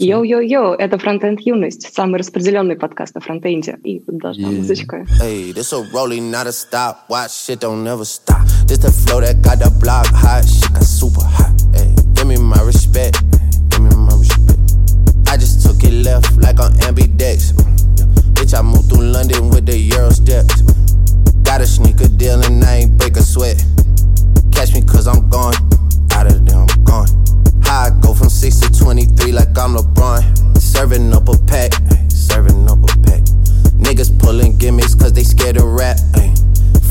Йоу-йоу-йоу, это Фронтенд Юность, самый распределенный подкаст о фронтенде. И должна yeah. музычка. Hey, this a rolling, not a stop. Watch shit don't never stop. This the flow that got the block hot. Shit got super hot. Hey, give me my respect. Give me my respect. I just took it left like on ambidex. Bitch, I moved through London with the Euro steps. Got a sneaker deal and I ain't break a sweat. Catch me cause I'm gone. Out of there, I'm gone. How I go from 6 to 23 like I'm LeBron. Serving up a pack, serving up a pack. Niggas pulling gimmicks cause they scared of rap. Ay.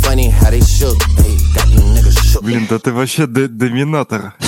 Funny how they shook, ay. got you niggas shook. Блин, да ты вообще доминатор.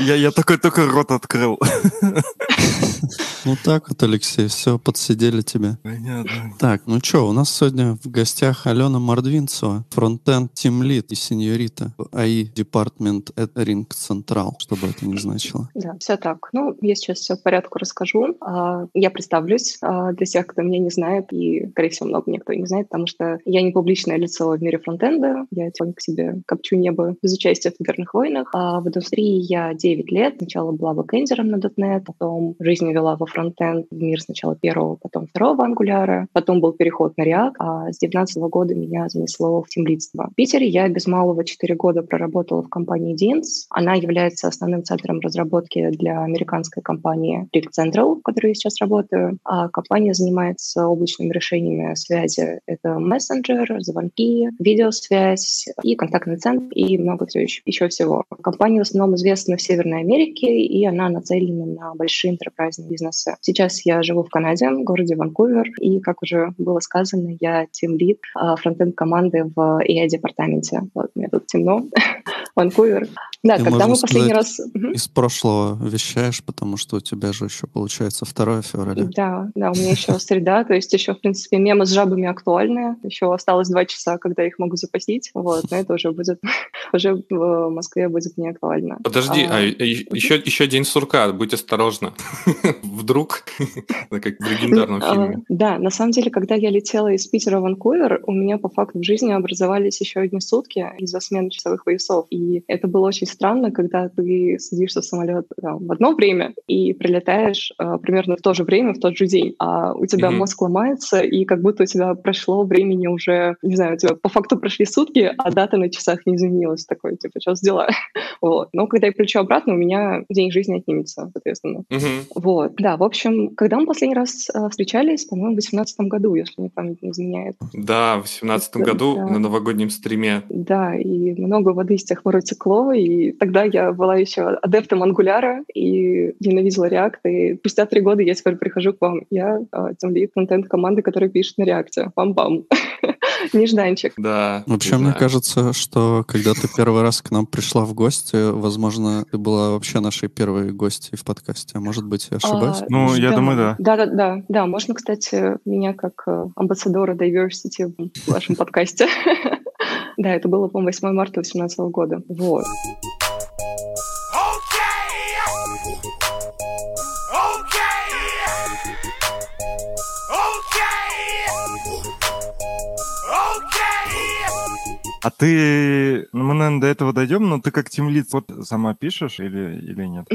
Я, я такой только рот открыл. Ну так вот, Алексей, все, подсидели тебе. Понятно. Так, ну что, у нас сегодня в гостях Алена Мордвинцева, фронтенд Team Lead и сеньорита АИ Департмент Ring Central, что бы это ни значило. Да, все так. Ну, я сейчас все в порядку расскажу. А, я представлюсь а, для тех, кто меня не знает, и, скорее всего, много никто не знает, потому что я не публичное лицо в мире фронтенда, я тихонько себе копчу небо без участия в «Верных войнах». А в индустрии я 9 лет. Сначала была бэкэндером на .NET, потом жизнь вела во фронтенд в мир сначала первого, потом второго ангуляра, потом был переход на React, а с 19 года меня занесло в тимлидство. В Питере я без малого 4 года проработала в компании Deans. Она является основным центром разработки для американской компании Rig Central, в которой я сейчас работаю. А компания занимается облачными решениями связи. Это мессенджер, звонки, видеосвязь и контактный центр и много еще, еще всего. Компания в основном известна в Северной Америке, и она нацелена на большие enterprise бизнес бизнеса. Сейчас я живу в Канаде, в городе Ванкувер, и, как уже было сказано, я тим-лид фронтенд команды в AI-департаменте. Вот, мне тут темно. Ванкувер. Да, Ты, когда мы последний раз... Из прошлого вещаешь, потому что у тебя же еще получается 2 февраля. Да, да, у меня еще среда, то есть еще, в принципе, мемы с жабами актуальны. Еще осталось два часа, когда их могу запасить. Вот, но это уже будет, уже в Москве будет не актуально. Подожди, а, а еще, еще день сурка, будь осторожна. Вдруг, как в легендарном а, фильме. Да, на самом деле, когда я летела из Питера в Ванкувер, у меня по факту в жизни образовались еще одни сутки из-за смены часовых поясов. И это было очень странно, когда ты садишься в самолет там, в одно время и прилетаешь э, примерно в то же время, в тот же день, а у тебя mm-hmm. мозг ломается, и как будто у тебя прошло времени уже, не знаю, у тебя по факту прошли сутки, а дата на часах не изменилась. Такой, типа, что с дела? вот. Но когда я прилечу обратно, у меня день жизни отнимется, соответственно. Mm-hmm. Вот. Да, в общем, когда мы последний раз э, встречались, по-моему, в 2018 году, если мне память не изменяет. Да, в 2018 году да. на новогоднем стриме. Да, и много воды с тех пор утекло, и тогда я была еще адептом ангуляра и ненавидела React, и спустя три года я теперь прихожу к вам. Я тем лид контент команды, которая пишет на React. Бам-бам. Нежданчик. Да. Вообще, мне кажется, что когда ты первый раз к нам пришла в гости, возможно, ты была вообще нашей первой гостьей в подкасте. А может быть, я ошибаюсь? А, ну, я думаю, да. Да, да, да. Да, можно, кстати, меня как э, амбассадора diversity в вашем подкасте. Да, это было, по-моему, 8 марта 2018 года. Вот. А ты, ну, мы, наверное, до этого дойдем, но ты как тимлит вот сама пишешь или, или нет?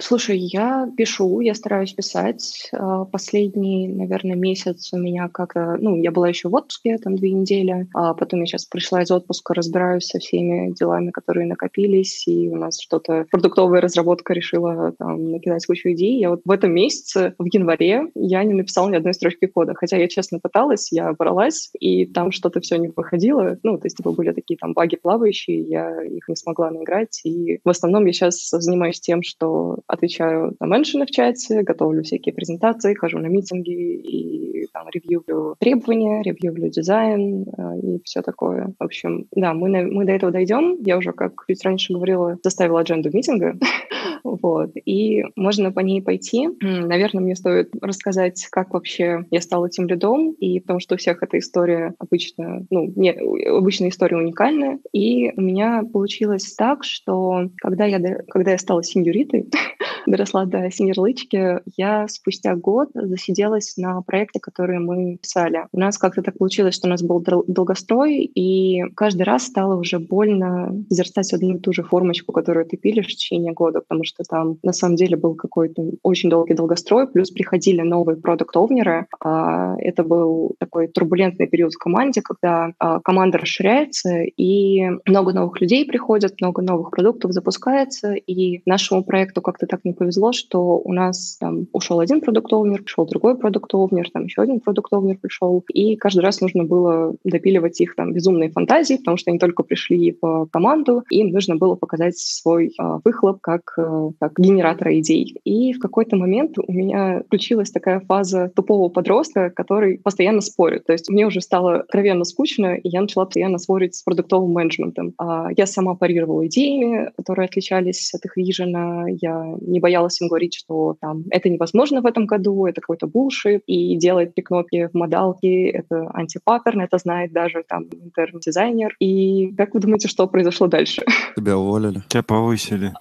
Слушай, я пишу, я стараюсь писать. А, последний, наверное, месяц у меня как-то... Ну, я была еще в отпуске, там, две недели. А потом я сейчас пришла из отпуска, разбираюсь со всеми делами, которые накопились, и у нас что-то... Продуктовая разработка решила там накидать кучу идей. Я вот в этом месяце, в январе, я не написала ни одной строчки кода. Хотя я честно пыталась, я бралась, и там что-то все не выходило. Ну, то есть типа были такие там баги плавающие, я их не смогла наиграть. И в основном я сейчас занимаюсь тем, что отвечаю на меншины в чате, готовлю всякие презентации, хожу на митинги и там ревьюлю требования, ревьюлю дизайн э, и все такое. В общем, да, мы, мы до этого дойдем. Я уже, как чуть раньше говорила, составила адженду митинга. вот. И можно по ней пойти. Наверное, мне стоит рассказать, как вообще я стала тем лидом, и потому что у всех эта история обычно, ну, не, обычно история уникальная. И у меня получилось так, что когда я, когда я стала сеньоритой, доросла до синерлычки, я спустя год засиделась на проекте, который мы писали. У нас как-то так получилось, что у нас был долгострой, и каждый раз стало уже больно созерцать одну и ту же формочку, которую ты пилишь в течение года, потому что там на самом деле был какой-то очень долгий долгострой, плюс приходили новые продукт-овнеры. А, это был такой турбулентный период в команде, когда а, команда расширяется, и много новых людей приходят, много новых продуктов запускается, и нашему проекту как-то так не повезло, что у нас там ушел один продукт-овнер, пришел другой продукт-овнер, там еще один продукт-овнер пришел, и каждый раз нужно было допиливать их там безумные фантазии, потому что они только пришли в команду, им нужно было показать свой э, выхлоп как, э, как генератора идей. И в какой-то момент у меня включилась такая фаза тупого подростка, который постоянно спорит. То есть мне уже стало откровенно скучно, и я начала постоянно спорить с продуктовым менеджментом. А я сама парировала идеями, которые отличались от их вижена. Я не боялась им говорить, что там это невозможно в этом году, это какой-то булшит, и делать три кнопки в модалке — это антипаттерн, это знает даже там интерн-дизайнер. И как вы думаете, что произошло дальше? Тебя уволили. Тебя повысили.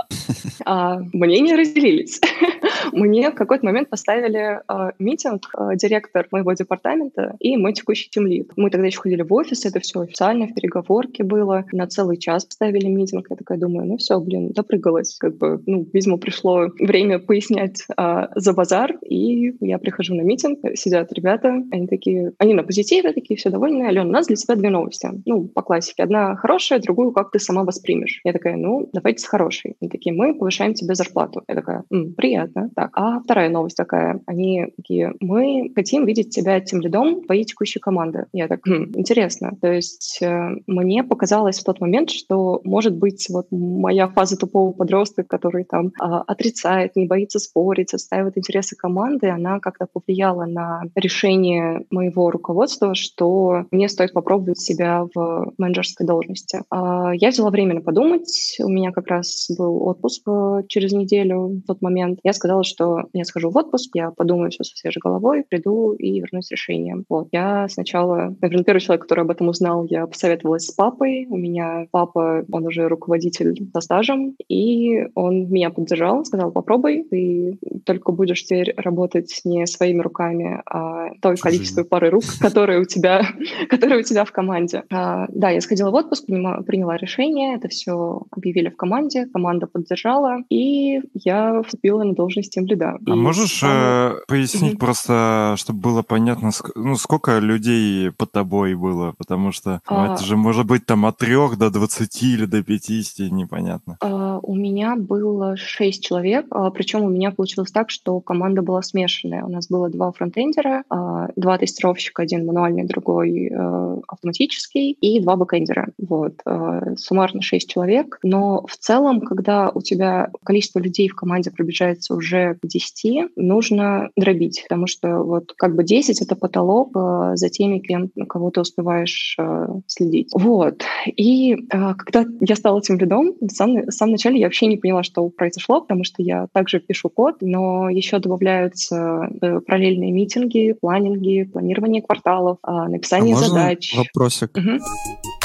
А, мнения разделились. Мне в какой-то момент поставили э, митинг э, директор моего департамента и мой текущий тимлид. Мы тогда еще ходили в офис, это все официально, в переговорке было. На целый час поставили митинг. Я такая думаю, ну все, блин, допрыгалась. Как бы, ну, видимо, пришло время пояснять э, за базар, и я прихожу на митинг, сидят ребята, они такие, они на позитиве, такие все довольны. Алена, у нас для тебя две новости. Ну, по классике. Одна хорошая, другую как ты сама воспримешь. Я такая, ну, давайте с хорошей. Они такие, мы повышаем тебе зарплату. Я такая, М, приятно. Так, а вторая новость такая. Они такие, мы хотим видеть тебя тем лидом твоей текущей команды. Я так, хм, интересно. То есть э, мне показалось в тот момент, что, может быть, вот моя фаза тупого подростка, который там э, отрицает, не боится спорить, отстаивает интересы команды, она как-то повлияла на решение моего руководства, что мне стоит попробовать себя в менеджерской должности. Э, я взяла время подумать. У меня как раз был отпуск э, через неделю в тот момент. Я сказала, что я схожу в отпуск, я подумаю все со свежей головой, приду и вернусь с решением. Вот. Я сначала, наверное, первый человек, который об этом узнал, я посоветовалась с папой. У меня папа, он уже руководитель со стажем, и он меня поддержал, сказал, попробуй, ты только будешь теперь работать не своими руками, а той количество пары рук, которые у тебя, которые у тебя в команде. А, да, я сходила в отпуск, приняла, приняла решение, это все объявили в команде, команда поддержала, и я вступила на должность тем лида. А можешь э, пояснить угу. просто, чтобы было понятно, ну, сколько людей под тобой было? Потому что ну, а... это же может быть там от трех до двадцати или до пятидесяти, непонятно. А, у меня было шесть человек, а, причем у меня получилось так, что команда была смешанная. У нас было два фронтендера, а, два тестировщика, один мануальный, другой а, автоматический, и два бэкендера. Вот. А, суммарно шесть человек. Но в целом, когда у тебя количество людей в команде приближается уже к 10 нужно дробить, потому что вот как бы 10 — это потолок э, за теми, кем, кого ты успеваешь э, следить. Вот. И э, когда я стала этим лидом, в самом, в самом начале я вообще не поняла, что произошло, потому что я также пишу код, но еще добавляются параллельные митинги, планинги, планирование кварталов, э, написание а можно задач. вопросик? Угу.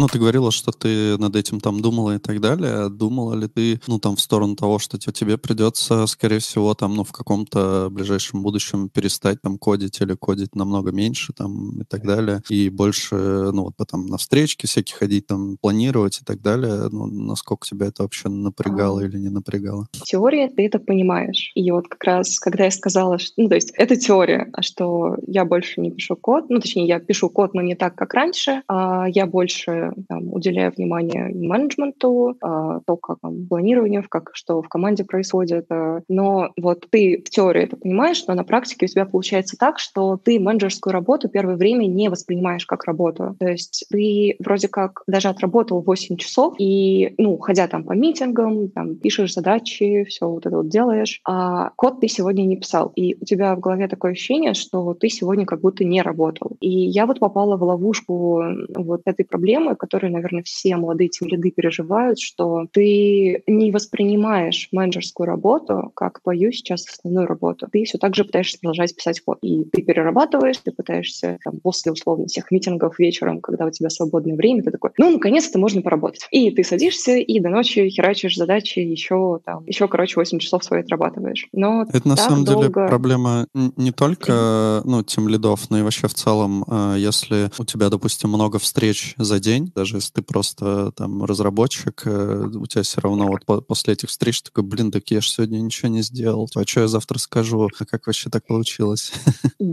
Ну, ты говорила, что ты над этим там думала и так далее. Думала ли ты, ну, там, в сторону того, что тебе придется, скорее всего, там, ну, в каком-то ближайшем будущем перестать там кодить или кодить намного меньше, там, и так далее, и больше, ну, вот потом на встречки всякие ходить, там, планировать и так далее. Ну, насколько тебя это вообще напрягало а, или не напрягало? В теории ты это понимаешь. И вот как раз, когда я сказала, что, ну, то есть это теория, а что я больше не пишу код, ну, точнее, я пишу код, но не так, как раньше, а я больше там, уделяя внимание менеджменту, а, то, как там, планированию, как что в команде происходит. А, но вот ты в теории это понимаешь, но на практике у тебя получается так, что ты менеджерскую работу первое время не воспринимаешь как работу. То есть ты вроде как даже отработал 8 часов и, ну, ходя там по митингам, там, пишешь задачи, все вот это вот делаешь, а код ты сегодня не писал. И у тебя в голове такое ощущение, что ты сегодня как будто не работал. И я вот попала в ловушку вот этой проблемы, которую, наверное, все молодые тимлиды переживают, что ты не воспринимаешь менеджерскую работу как твою сейчас основную работу. Ты все так же пытаешься продолжать писать код. И ты перерабатываешь, ты пытаешься там, после условно всех митингов вечером, когда у тебя свободное время, ты такой, ну, наконец-то можно поработать. И ты садишься и до ночи херачишь задачи еще там, еще, короче, 8 часов свои отрабатываешь. Но Это на самом долго... деле проблема не только, ну, тем лидов, но и вообще в целом, а, если у тебя, допустим, много встреч за день, даже если ты просто там разработчик, э, у тебя все равно вот после этих встреч такой, блин, так я же сегодня ничего не сделал, а что я завтра скажу, а как вообще так получилось?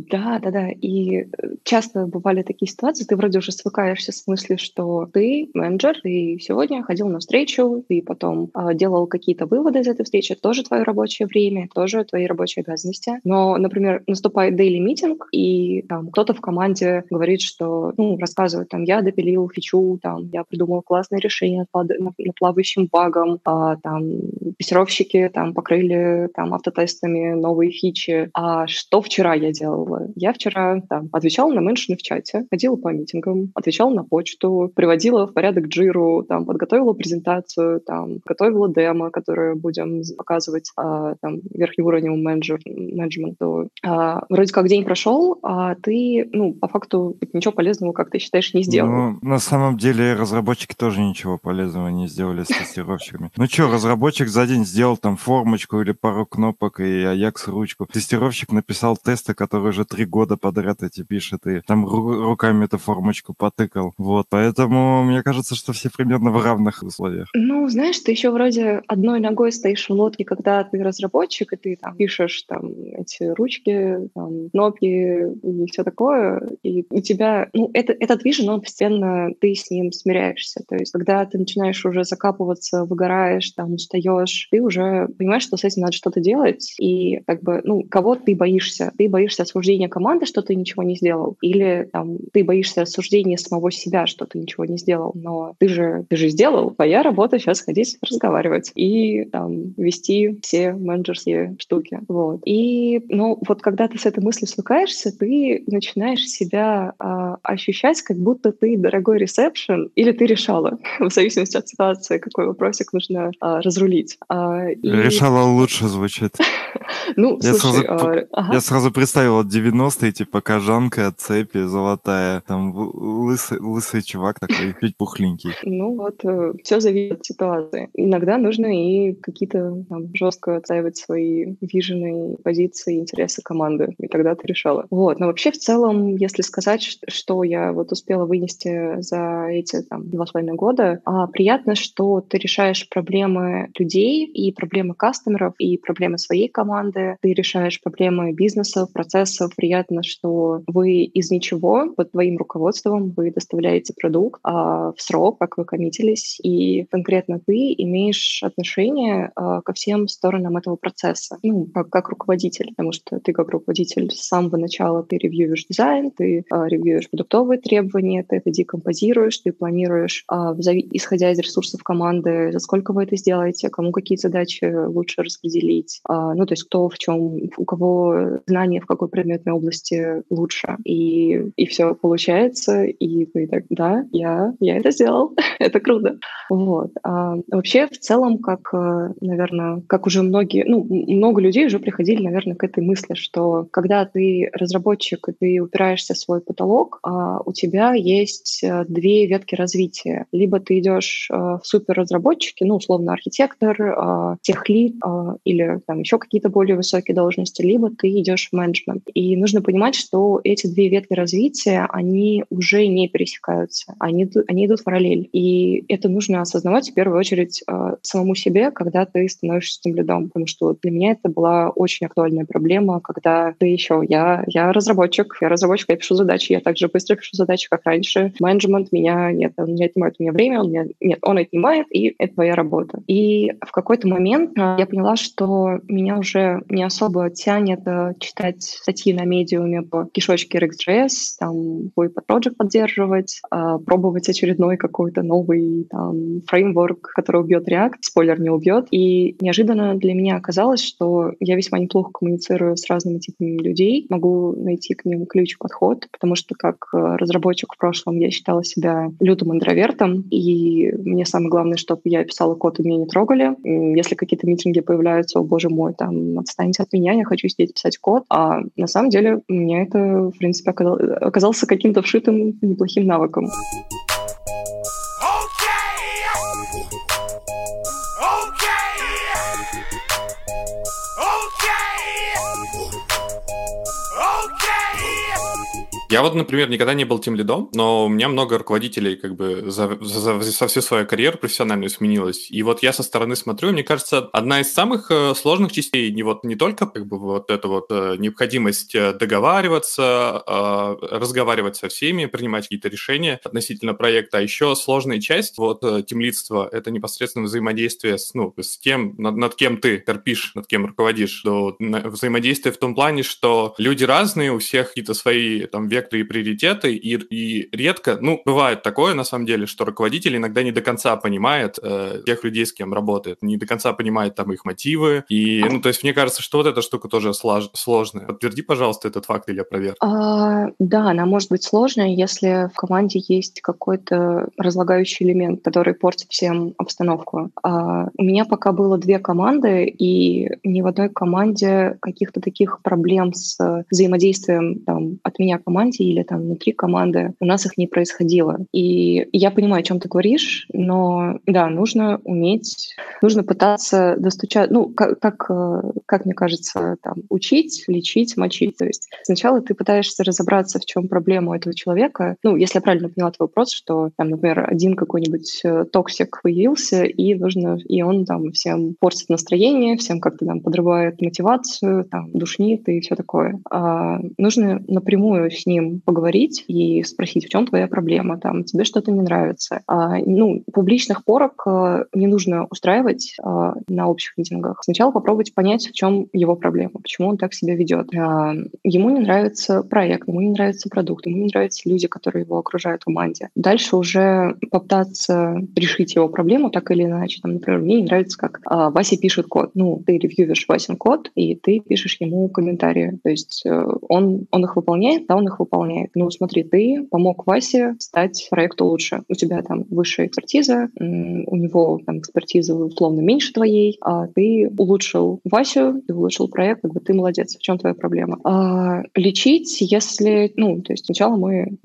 Да, да, да, и э, часто бывали такие ситуации, ты вроде уже свыкаешься с мыслью, что ты менеджер, ты сегодня ходил на встречу, ты потом э, делал какие-то выводы из этой встречи, тоже твое рабочее время, тоже твои рабочие обязанности. Но, например, наступает daily митинг, и там кто-то в команде говорит, что, ну, рассказывает, там, я допилил фичу, там, я придумал классное решение над плавающим багом, а, там, тестировщики там покрыли там автотестами новые фичи. А что вчера я делала? Я вчера там отвечала на меншины в чате, ходила по митингам, отвечала на почту, приводила в порядок джиру, там, подготовила презентацию, там, готовила демо, которое будем показывать а, там, верхнеуровневому менеджер, менеджменту. А, вроде как день прошел, а ты, ну, по факту ничего полезного, как ты считаешь, не сделал. Ну, на самом деле разработчики тоже ничего полезного не сделали с тестировщиками. Ну что, разработчик за день сделал там формочку или пару кнопок и Аякс ручку. Тестировщик написал тесты, которые уже три года подряд эти пишет, и там руками эту формочку потыкал. Вот, поэтому мне кажется, что все примерно в равных условиях. Ну, знаешь, ты еще вроде одной ногой стоишь в лодке, когда ты разработчик, и ты там пишешь там эти ручки, там, кнопки и все такое, и у тебя, ну, это, этот вижен, он постепенно, ты с ним смиряешься. То есть, когда ты начинаешь уже закапываться, выгораешь, там, устаешь, ты уже понимаешь, что с этим надо что-то делать, и как бы, ну, кого ты боишься? Ты боишься осуждения команды, что ты ничего не сделал, или там ты боишься осуждения самого себя, что ты ничего не сделал, но ты же, ты же сделал, твоя работа сейчас ходить разговаривать и там вести все менеджерские штуки. Вот. И, ну, вот когда ты с этой мыслью свыкаешься, ты начинаешь себя а, ощущать, как будто ты дорогой ресепшн или ты решала, в зависимости от ситуации, какой вопросик нужно а, разрулить. А, и... Решала лучше звучит. Ну, я, слушай, сразу, а, ага. я сразу представил от 90-е, типа, кожанка, цепи, золотая, там лысый, лысый чувак такой, чуть пухленький. Ну вот, э, все зависит от ситуации. Иногда нужно и какие-то там жестко отстаивать свои вижены, позиции, интересы команды, и тогда ты решала. Вот, но вообще в целом, если сказать, что я вот успела вынести за эти там два с половиной года, а, приятно, что ты решаешь проблемы людей и проблемы кастомеров и проблемы своей команды, ты решаешь проблемы бизнесов, процессов. Приятно, что вы из ничего под твоим руководством вы доставляете продукт а, в срок, как вы коммитились, и конкретно ты имеешь отношение а, ко всем сторонам этого процесса, ну, как, как руководитель, потому что ты как руководитель с самого начала ты ревьюешь дизайн, ты а, ревьюешь продуктовые требования, ты это декомпозируешь, ты планируешь, а, исходя из ресурсов команды, за сколько вы это сделаете, кому какие задачи лучше распределить, а, ну, то есть кто в чем, у кого знания в какой предметной области лучше. И, и все получается, и ты так, да, я, я это сделал, это круто. Вот. А, вообще, в целом, как, э, наверное, как уже многие, ну, много людей уже приходили, наверное, к этой мысли, что когда ты разработчик, и ты упираешься в свой потолок, а, у тебя есть э, две ветки развития. Либо ты идешь э, в суперразработчики, ну, условно, архитектор, а, техлит или там еще какие-то более высокие должности, либо ты идешь в менеджмент. И нужно понимать, что эти две ветки развития, они уже не пересекаются, они, они идут в параллель. И это нужно осознавать в первую очередь э, самому себе, когда ты становишься тем лидом, потому что для меня это была очень актуальная проблема, когда ты еще, я, я разработчик, я разработчик, я пишу задачи, я также быстро пишу задачи, как раньше. Менеджмент меня, нет, он не отнимает у меня время, он меня, нет, он отнимает, и это твоя работа. И в какой-то момент э, я поняла, что меня уже не особо тянет э, читать статьи на медиуме по кишочке RxJS, там, свой project поддерживать, э, пробовать очередной какой-то новый там, фреймворк, который убьет React, спойлер, не убьет. И неожиданно для меня оказалось, что я весьма неплохо коммуницирую с разными типами людей, могу найти к ним ключ подход, потому что как разработчик в прошлом я считала себя себя лютым интровертом, и мне самое главное, чтобы я писала код, и меня не трогали. Если какие-то митинги появляются, о боже мой, там, отстаньте от меня, я хочу сидеть писать код. А на самом деле меня это, в принципе, оказался каким-то вшитым неплохим навыком. Я вот, например, никогда не был тем лидом, но у меня много руководителей как бы за, за, за всю свою карьеру профессиональную сменилось. И вот я со стороны смотрю, мне кажется, одна из самых э, сложных частей не вот не только как бы вот эта вот э, необходимость э, договариваться, э, разговаривать со всеми, принимать какие-то решения относительно проекта, а еще сложная часть вот темлидства — это непосредственно взаимодействие с, ну, с тем, над, над кем ты терпишь, над кем руководишь. До, взаимодействие в том плане, что люди разные, у всех какие-то свои там векторы и приоритеты, и, и редко, ну, бывает такое, на самом деле, что руководитель иногда не до конца понимает э, тех людей, с кем работает, не до конца понимает там их мотивы, и, ну, то есть мне кажется, что вот эта штука тоже слож, сложная. Подтверди, пожалуйста, этот факт или опроверг. А, да, она может быть сложная, если в команде есть какой-то разлагающий элемент, который портит всем обстановку. А, у меня пока было две команды, и ни в одной команде каких-то таких проблем с взаимодействием там, от меня команды команде или там внутри команды, у нас их не происходило. И я понимаю, о чем ты говоришь, но да, нужно уметь, нужно пытаться достучать, ну, как, как, э, как мне кажется, там, учить, лечить, мочить. То есть сначала ты пытаешься разобраться, в чем проблема у этого человека. Ну, если я правильно поняла твой вопрос, что там, например, один какой-нибудь э, токсик появился, и нужно, и он там всем портит настроение, всем как-то там подрывает мотивацию, там, душнит и все такое. А нужно напрямую с ним ним поговорить и спросить, в чем твоя проблема, там, тебе что-то не нравится. А, ну, публичных порок а, не нужно устраивать а, на общих митингах. Сначала попробуйте понять, в чем его проблема, почему он так себя ведет. А, ему не нравится проект, ему не нравится продукт, ему не нравятся люди, которые его окружают в команде. Дальше уже попытаться решить его проблему так или иначе. Там, например, мне не нравится, как а, Вася пишет код. Ну, ты ревьюешь Васин код, и ты пишешь ему комментарии. То есть э, он, он их выполняет, да, он их выполняет выполняет. Ну, смотри, ты помог Васе стать проекту лучше. У тебя там высшая экспертиза, у него там экспертиза условно меньше твоей, а ты улучшил Васю, ты улучшил проект, как бы ты молодец. В чем твоя проблема? А, лечить, если, ну, то есть сначала мы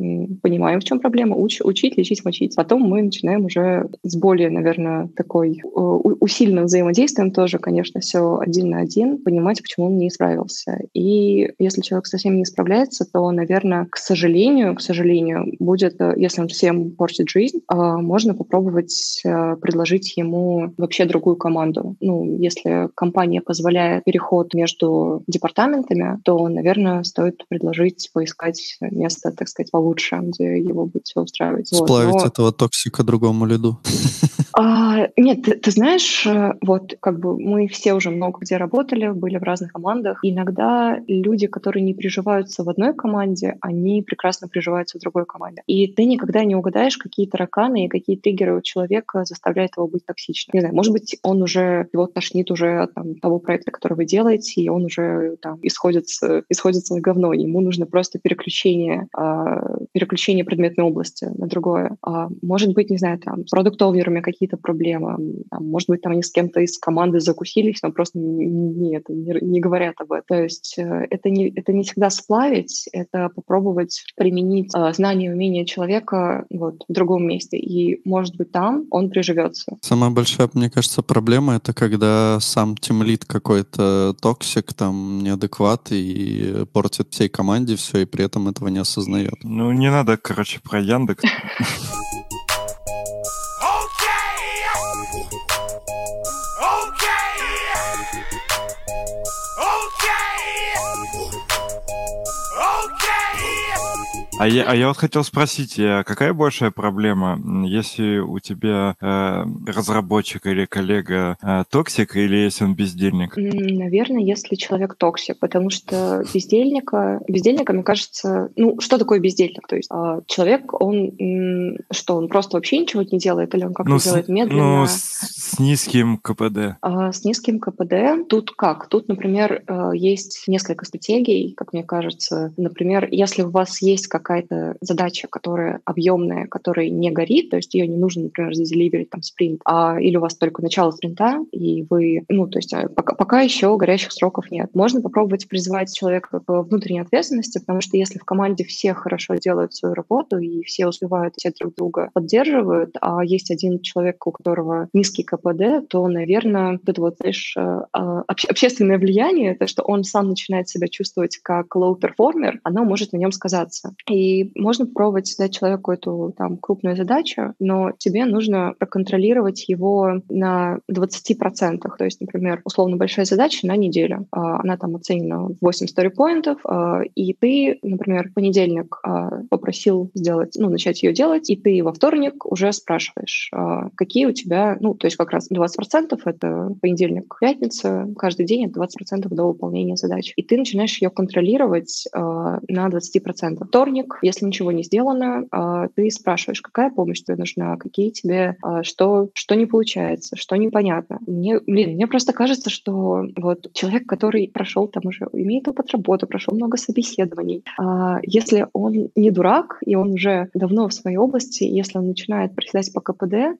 понимаем, в чем проблема, уч, учить, лечить, мочить. Потом мы начинаем уже с более, наверное, такой э, усиленным взаимодействием тоже, конечно, все один на один, понимать, почему он не справился. И если человек совсем не справляется, то, наверное, к сожалению, к сожалению, будет, э, если он всем портит жизнь, а, можно попробовать э, предложить ему вообще другую команду. Ну, если компания позволяет переход между департаментами, то, наверное, стоит предложить поискать место, так сказать, получше, где его будет все устраивать. Сплавить вот. Но... этого токсика другому лиду. А, нет, ты, ты знаешь, э, вот как бы мы все уже много где работали, были в разных командах. Иногда люди, которые не приживаются в одной команде, они прекрасно приживаются в другой команде. И ты никогда не угадаешь, какие тараканы и какие триггеры у человека заставляют его быть токсичным. Не знаю, может быть, он уже, его тошнит уже от там, того проекта, который вы делаете, и он уже там исходится, исходится на говно. Ему нужно просто переключение, э, переключение предметной области на другое. А, может быть, не знаю, там, с продукт-оунерами какие-то проблемы. Там, может быть, там они с кем-то из команды закусились, но просто не, не, не говорят об этом. То есть э, это не, это не всегда сплавить, это попробовать попробовать применить э, знания и умения человека вот, в другом месте. И, может быть, там он приживется. Самая большая, мне кажется, проблема — это когда сам тимлид какой-то токсик, там, неадекват и портит всей команде все, и при этом этого не осознает. Ну, не надо, короче, про Яндекс. А я, а я вот хотел спросить, а какая большая проблема, если у тебя э, разработчик или коллега э, токсик, или если он бездельник? Наверное, если человек токсик, потому что бездельника, бездельника, мне кажется, ну, что такое бездельник? То есть э, человек, он, что, он просто вообще ничего не делает, или он как-то ну, делает медленно? Ну, с, с низким КПД. А, с низким КПД тут как? Тут, например, э, есть несколько стратегий, как мне кажется. Например, если у вас есть как какая-то задача, которая объемная, которая не горит, то есть ее не нужно, например, заделиверить там спринт, а, или у вас только начало спринта, и вы, ну, то есть э, пока, пока еще горящих сроков нет. Можно попробовать призвать человека к внутренней ответственности, потому что если в команде все хорошо делают свою работу и все успевают, все друг друга поддерживают, а есть один человек, у которого низкий КПД, то, наверное, это вот, знаешь, э, а, общественное влияние, то, что он сам начинает себя чувствовать как low-performer, оно может на нем сказаться. И можно попробовать дать человеку эту там крупную задачу, но тебе нужно проконтролировать его на 20%. То есть, например, условно большая задача на неделю. А, она там оценена 8 story-поинтов, а, и ты, например, в понедельник попросил сделать, ну, начать ее делать, и ты во вторник уже спрашиваешь, какие у тебя, ну, то есть как раз 20% это понедельник, пятница, каждый день это 20% до выполнения задач. И ты начинаешь ее контролировать на 20%. Вторник, если ничего не сделано, э, ты спрашиваешь, какая помощь тебе нужна, какие тебе, э, что, что не получается, что непонятно. Мне, блин, мне просто кажется, что вот человек, который прошел там уже, имеет опыт работы, прошел много собеседований, э, если он не дурак, и он уже давно в своей области, если он начинает проседать по КПД,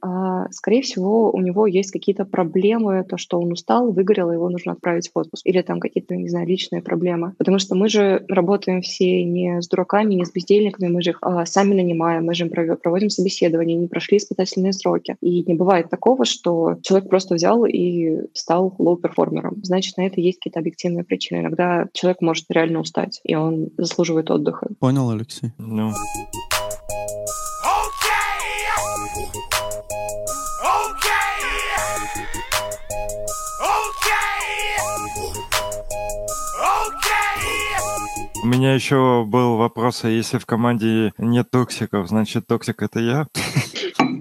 скорее всего, у него есть какие-то проблемы, то, что он устал, выгорел, его нужно отправить в отпуск. Или там какие-то, не знаю, личные проблемы. Потому что мы же работаем все не с дураками, не с бездельниками, мы же их а, сами нанимаем, мы же им проводим собеседование, не прошли испытательные сроки. И не бывает такого, что человек просто взял и стал low-перформером. Значит, на это есть какие-то объективные причины. Иногда человек может реально устать, и он заслуживает отдыха. Понял, Алексей? Ну. No. Меня еще был вопрос, а если в команде нет токсиков, значит токсик это я?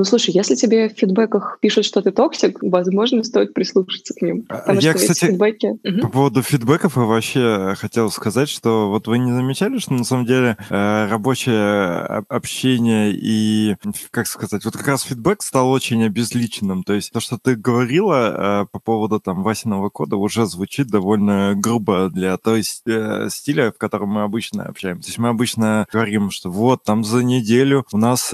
Ну, слушай, если тебе в фидбеках пишут, что ты токсик, возможно, стоит прислушаться к ним. А, я, кстати, фидбеки... по поводу фидбеков я вообще хотел сказать, что вот вы не замечали, что на самом деле э, рабочее общение и, как сказать, вот как раз фидбек стал очень обезличенным. То есть то, что ты говорила э, по поводу там Васиного кода, уже звучит довольно грубо для той э, стиля, в котором мы обычно общаемся. То есть мы обычно говорим, что вот там за неделю у нас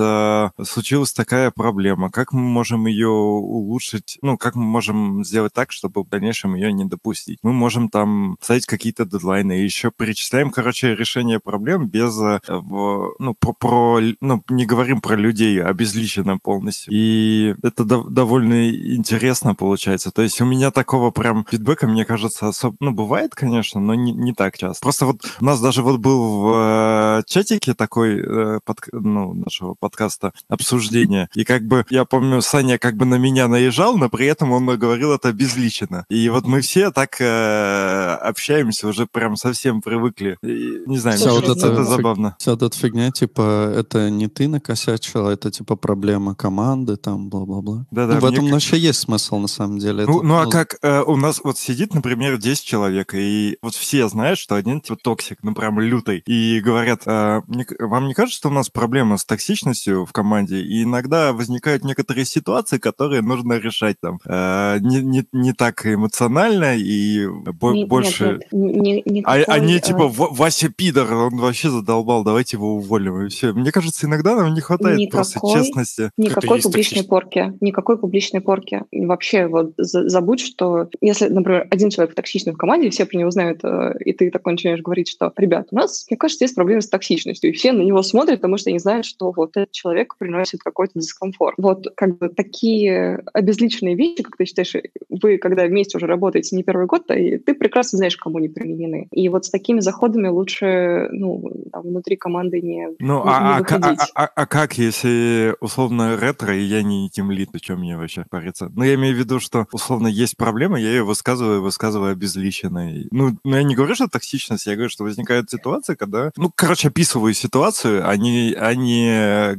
случилась такая проблема, как мы можем ее улучшить, ну, как мы можем сделать так, чтобы в дальнейшем ее не допустить. Мы можем там ставить какие-то дедлайны, и еще перечисляем, короче, решение проблем без, э, ну, про, про ну, не говорим про людей, а безличенно полностью. И это до, довольно интересно получается. То есть у меня такого прям фидбэка, мне кажется, особо, ну, бывает, конечно, но не, не так часто. Просто вот у нас даже вот был в э, чатике такой, э, под, ну, нашего подкаста обсуждение, и как бы, я помню, Саня как бы на меня наезжал, но при этом он говорил это безлично. И вот мы все так э, общаемся, уже прям совсем привыкли. И, не знаю, вся вот это, это забавно. Вся эта фигня, типа, это не ты накосячила, это типа проблема команды, там, бла-бла-бла. Да-да. Ну, в этом мне... вообще есть смысл, на самом деле. Ну, это, ну а ну... как э, у нас вот сидит, например, 10 человек, и вот все знают, что один типа токсик, ну прям лютый, и говорят, э, вам не кажется, что у нас проблема с токсичностью в команде? И иногда возникают некоторые ситуации, которые нужно решать там э, не, не, не так эмоционально и бо- нет, больше... Нет, нет, не, а, а не типа Вася пидор, он вообще задолбал, давайте его уволим и все. Мне кажется, иногда нам не хватает никакой, просто честности. Никакой публичной токсич... порки. Никакой публичной порки. Вообще вот забудь, что если, например, один человек токсичный в команде, все про него знают, э, и ты такой начинаешь говорить, что, ребят, у нас, мне кажется, есть проблемы с токсичностью, и все на него смотрят, потому что они знают, что вот этот человек приносит какой-то дискомфорт. Вот как бы такие обезличенные вещи, как ты считаешь, вы когда вместе уже работаете не первый год, и ты прекрасно знаешь, кому они применены. И вот с такими заходами лучше ну, там, внутри команды не Ну, не, а, не а, а, а, а как, если условно ретро, и я не тем лид, о чем мне вообще париться? Ну, я имею в виду, что условно есть проблема, я ее высказываю, высказываю обезличенно. Ну, ну, я не говорю, что токсичность, я говорю, что возникает ситуация, когда, ну, короче, описываю ситуацию, они, они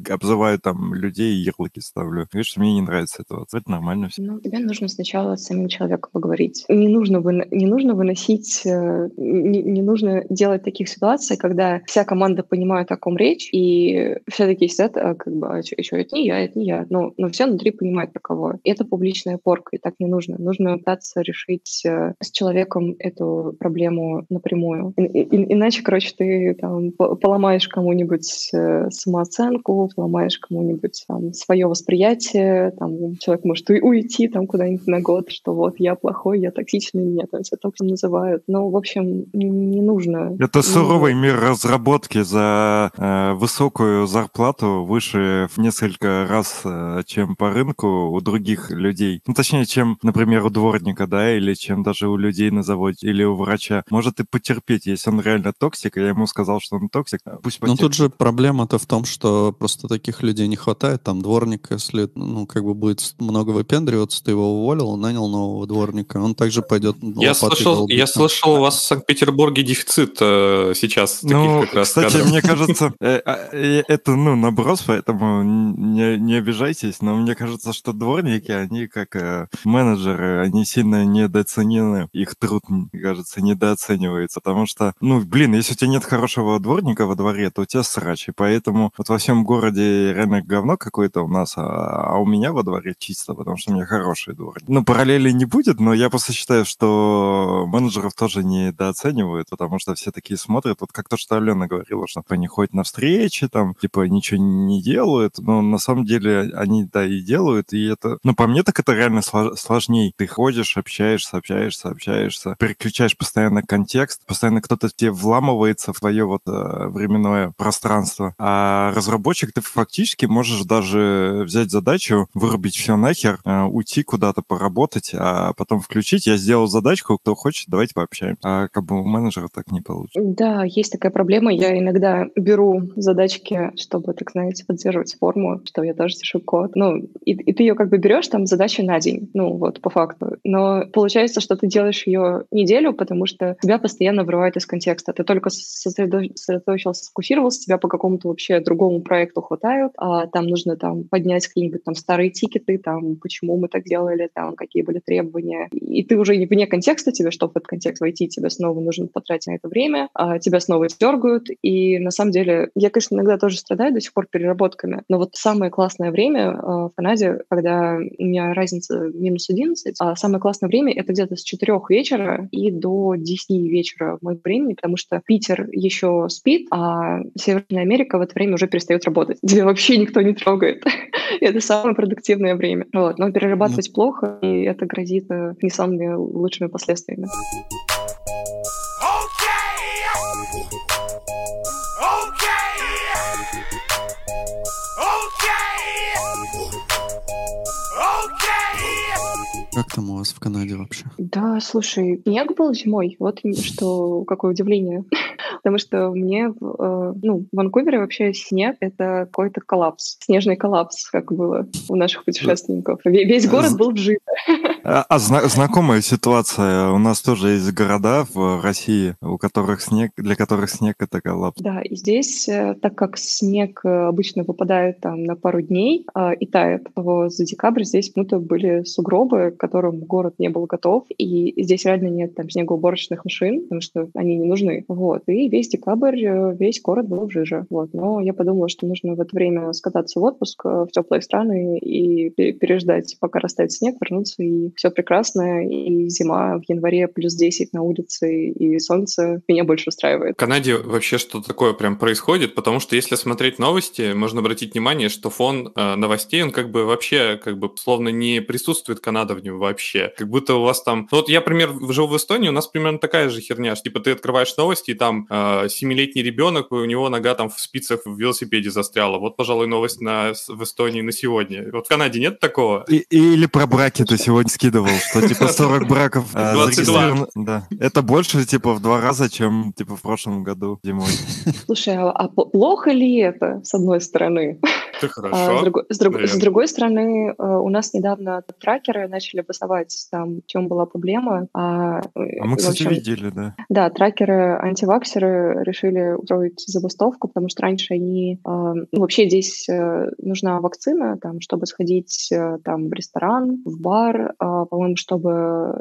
обзывают там людей ярлыки ставлю. Говоришь, мне не нравится это. Это нормально все. Ну, тебе нужно сначала с самим человеком поговорить. Не нужно, вы, не нужно выносить, э, не, не нужно делать таких ситуаций, когда вся команда понимает, о ком речь, и все такие сидят, а, как бы, а что, это не я, это не я. Но, но все внутри понимают, про это публичная порка, и так не нужно. Нужно пытаться решить э, с человеком эту проблему напрямую. И, и, иначе, короче, ты там поломаешь кому-нибудь э, самооценку, поломаешь кому-нибудь там, свое восприятие, там, человек может уйти там куда-нибудь на год, что вот я плохой, я токсичный, меня там все так называют. Ну, в общем, не нужно. Это суровый мир разработки за э, высокую зарплату выше в несколько раз, э, чем по рынку у других людей. Ну, точнее, чем, например, у дворника, да, или чем даже у людей на заводе, или у врача. Может и потерпеть, если он реально токсик, и я ему сказал, что он токсик, пусть потерпит. Ну, тут же проблема-то в том, что просто таких людей не хватает. Там дворник, если, ну, как бы будет много выпендриваться, ты его уволил, нанял нового дворника, он также пойдет Я слышал, я слышал, у вас в Санкт-Петербурге дефицит э, сейчас ну, таких как раз кстати, кадров. мне кажется, э, а, э, это, ну, наброс, поэтому не, не обижайтесь, но мне кажется, что дворники, они как э, менеджеры, они сильно недооценены, их труд, мне кажется, недооценивается, потому что, ну, блин, если у тебя нет хорошего дворника во дворе, то у тебя срач, и поэтому вот во всем городе реально говно какое-то у нас, а, а у меня во дворе чисто, потому что у меня хороший дворник. Ну, параллели не будет, но я просто считаю, что менеджеров тоже недооценивают, потому что все такие смотрят, вот как то, что Алена говорила, что они ходят на встречи, там, типа, ничего не делают, но на самом деле они, да, и делают, и это, ну, по мне так это реально сложнее. Ты ходишь, общаешься, общаешься, общаешься, переключаешь постоянно контекст, постоянно кто-то тебе вламывается в твое вот э, временное пространство, а разработчик ты фактически можешь даже взять задачу, вырубить все нахер, э, уйти куда-то поработать, а потом включить. Я сделал задачку, кто хочет, давайте пообщаемся. А как бы у менеджера так не получится. Да, есть такая проблема. Я иногда беру задачки, чтобы, так знаете, поддерживать форму, что я тоже пишу код. Ну, и, и ты ее как бы берешь, там, задача на день, ну, вот, по факту. Но получается, что ты делаешь ее неделю, потому что тебя постоянно вырывает из контекста. Ты только сосредоточился, сфокусировался, тебя по какому-то вообще другому проекту хватают, а там нужно там поднять какие-нибудь там старые тикеты, там, почему мы так делали, там, какие были требования. И ты уже вне контекста тебе, чтобы в этот контекст войти, тебе снова нужно потратить на это время, а тебя снова дергают. И на самом деле, я, конечно, иногда тоже страдаю до сих пор переработками, но вот самое классное время э, в Канаде, когда у меня разница минус 11, а самое классное время — это где-то с 4 вечера и до 10 вечера моего времени, потому что Питер еще спит, а Северная Америка в это время уже перестает работать. Тебя вообще никто не трогает. это самое продуктивное время. Вот. Но перерабатывать плохо, и это грозит э, не самыми лучшими последствиями. Как там у вас в Канаде вообще? Да, слушай, снег был зимой. Вот что, какое удивление. Потому что мне, э, ну, в Ванкувере вообще снег — это какой-то коллапс. Снежный коллапс, как было у наших путешественников. Весь город был вжит. А, а зна- знакомая ситуация. У нас тоже есть города в России, у которых снег, для которых снег — это коллапс. Да, и здесь, э, так как снег э, обычно выпадает там на пару дней э, и тает, то за декабрь здесь почему-то были сугробы, которым город не был готов, и здесь реально нет там снегоуборочных машин, потому что они не нужны. Вот, и весь декабрь, э, весь город был в жиже. Вот. Но я подумала, что нужно в это время скататься в отпуск э, в теплые страны и переждать, пока растает снег, вернуться, и все прекрасно, и зима в январе плюс 10 на улице, и солнце меня больше устраивает. В Канаде вообще что такое прям происходит, потому что если смотреть новости, можно обратить внимание, что фон э, новостей, он как бы вообще, как бы, словно не присутствует Канада в нем вообще. Как будто у вас там... Ну, вот я, например, живу в Эстонии, у нас примерно такая же херня, что, типа, ты открываешь новости, и там э, семилетний ребенок, у него нога там в спицах в велосипеде застряла. Вот, пожалуй, новость на, в Эстонии на сегодня. Вот в Канаде нет такого? И, или про браки ты сегодня скидывал, что, типа, 40 браков 22. Да. Это больше, типа, в два раза, чем, типа, в прошлом году зимой. Слушай, а, а плохо ли это, с одной стороны? Это хорошо. А, с, друг, с, друг, с другой стороны, э, у нас недавно тракеры начали басовать, там, в чем была проблема. А, а мы, кстати, общем, видели, да. Да, тракеры, антиваксеры решили устроить забастовку, потому что раньше они... Э, ну, вообще здесь э, нужна вакцина, там, чтобы сходить там, в ресторан, в бар, а, по-моему, чтобы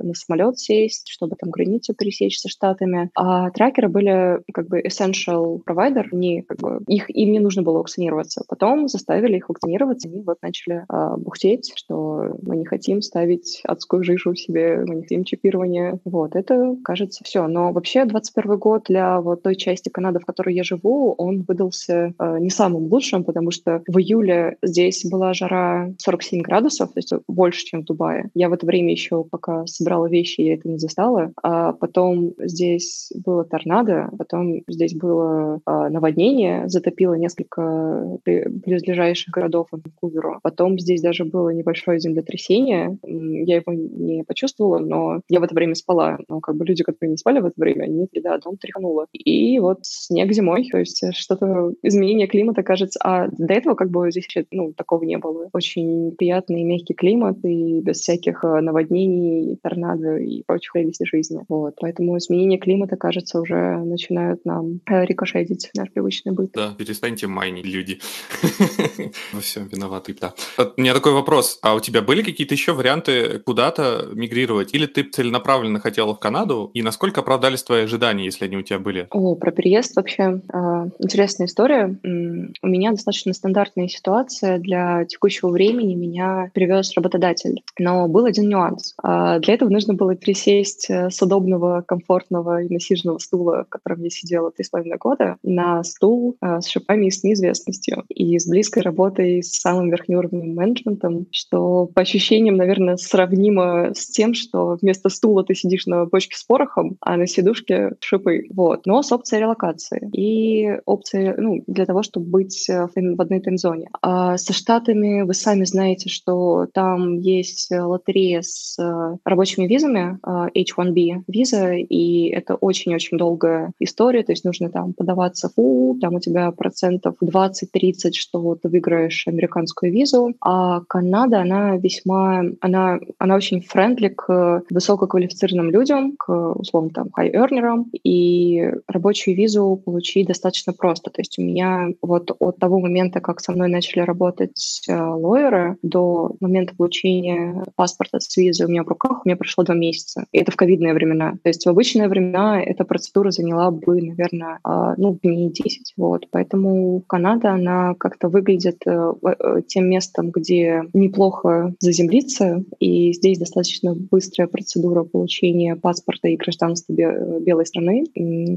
на самолет сесть, чтобы там границу пересечь со Штатами. А тракеры были как бы essential provider, они как бы, их, им не нужно было вакцинироваться. Потом заставили их вакцинироваться, и вот начали а, бухтеть, что мы не хотим ставить адскую жижу себе, мы не хотим чипирование. Вот, это, кажется, все. Но вообще 21 год для вот той части Канады, в которой я живу, он выдался а, не самым лучшим, потому что в июле здесь была жара 47 градусов, то есть больше, чем в Дубае. Я в это время еще пока собирала вещи, я это не застала. А потом здесь было торнадо, потом здесь было а, наводнение, затопило несколько близлежащих городов Ванкуверу. Потом здесь даже было небольшое землетрясение. Я его не почувствовала, но я в это время спала. Но как бы люди, которые не спали в это время, они, да, дом тряхануло. И вот снег зимой, то есть что-то, изменение климата, кажется. А до этого как бы здесь ну, такого не было. Очень приятный мягкий климат и без всяких а, наводнений, торнадо и прочих прелестей жизни. Вот. Поэтому изменение климата, кажется, уже начинают нам э, рикошетить наш привычный быт. Да, перестаньте майнить, люди. Во всем виноваты, да. У меня такой вопрос. А у тебя были какие-то еще варианты куда-то мигрировать? Или ты целенаправленно хотела в Канаду? И насколько оправдались твои ожидания, если они у тебя были? О, про переезд вообще э, интересная история. У меня достаточно стандартная ситуация. Для текущего времени меня привез работодатель. Но был один нюанс. Э, для этого нужно было пересесть э, с удобного, комфортного и насиженного стула, в котором я сидела три с половиной года, на стул э, с шипами и с неизвестностью. И с близкой работой с самым верхнеуровневым менеджментом, что по ощущениям, наверное, сравнимо с тем, что вместо стула ты сидишь на бочке с порохом, а на сидушке шипы. Вот. Но с опцией релокации. И опцией, ну, для того, чтобы быть э, в одной таймзоне. А со Штатами вы сами знаете, что там есть лотерея с рабочими визами, H1B виза, и это очень-очень долгая история, то есть нужно там подаваться в там у тебя процентов 20-30, что ты выиграешь американскую визу, а Канада, она весьма, она, она очень friendly к высококвалифицированным людям, к, условно, там, high-earner ам, и рабочую визу получить достаточно просто. То есть у меня вот от того момента, как со мной начали работать э, lawyer ы, до момента получения паспорта с визой у меня в руках, у меня прошло два месяца. И это в ковидные времена. То есть в обычные времена эта процедура заняла бы, наверное, а, ну, дней 10. Вот. Поэтому Канада, она как-то выглядит э, э, тем местом, где неплохо заземлиться, и здесь достаточно быстрая процедура получения паспорта и гражданства белой страны.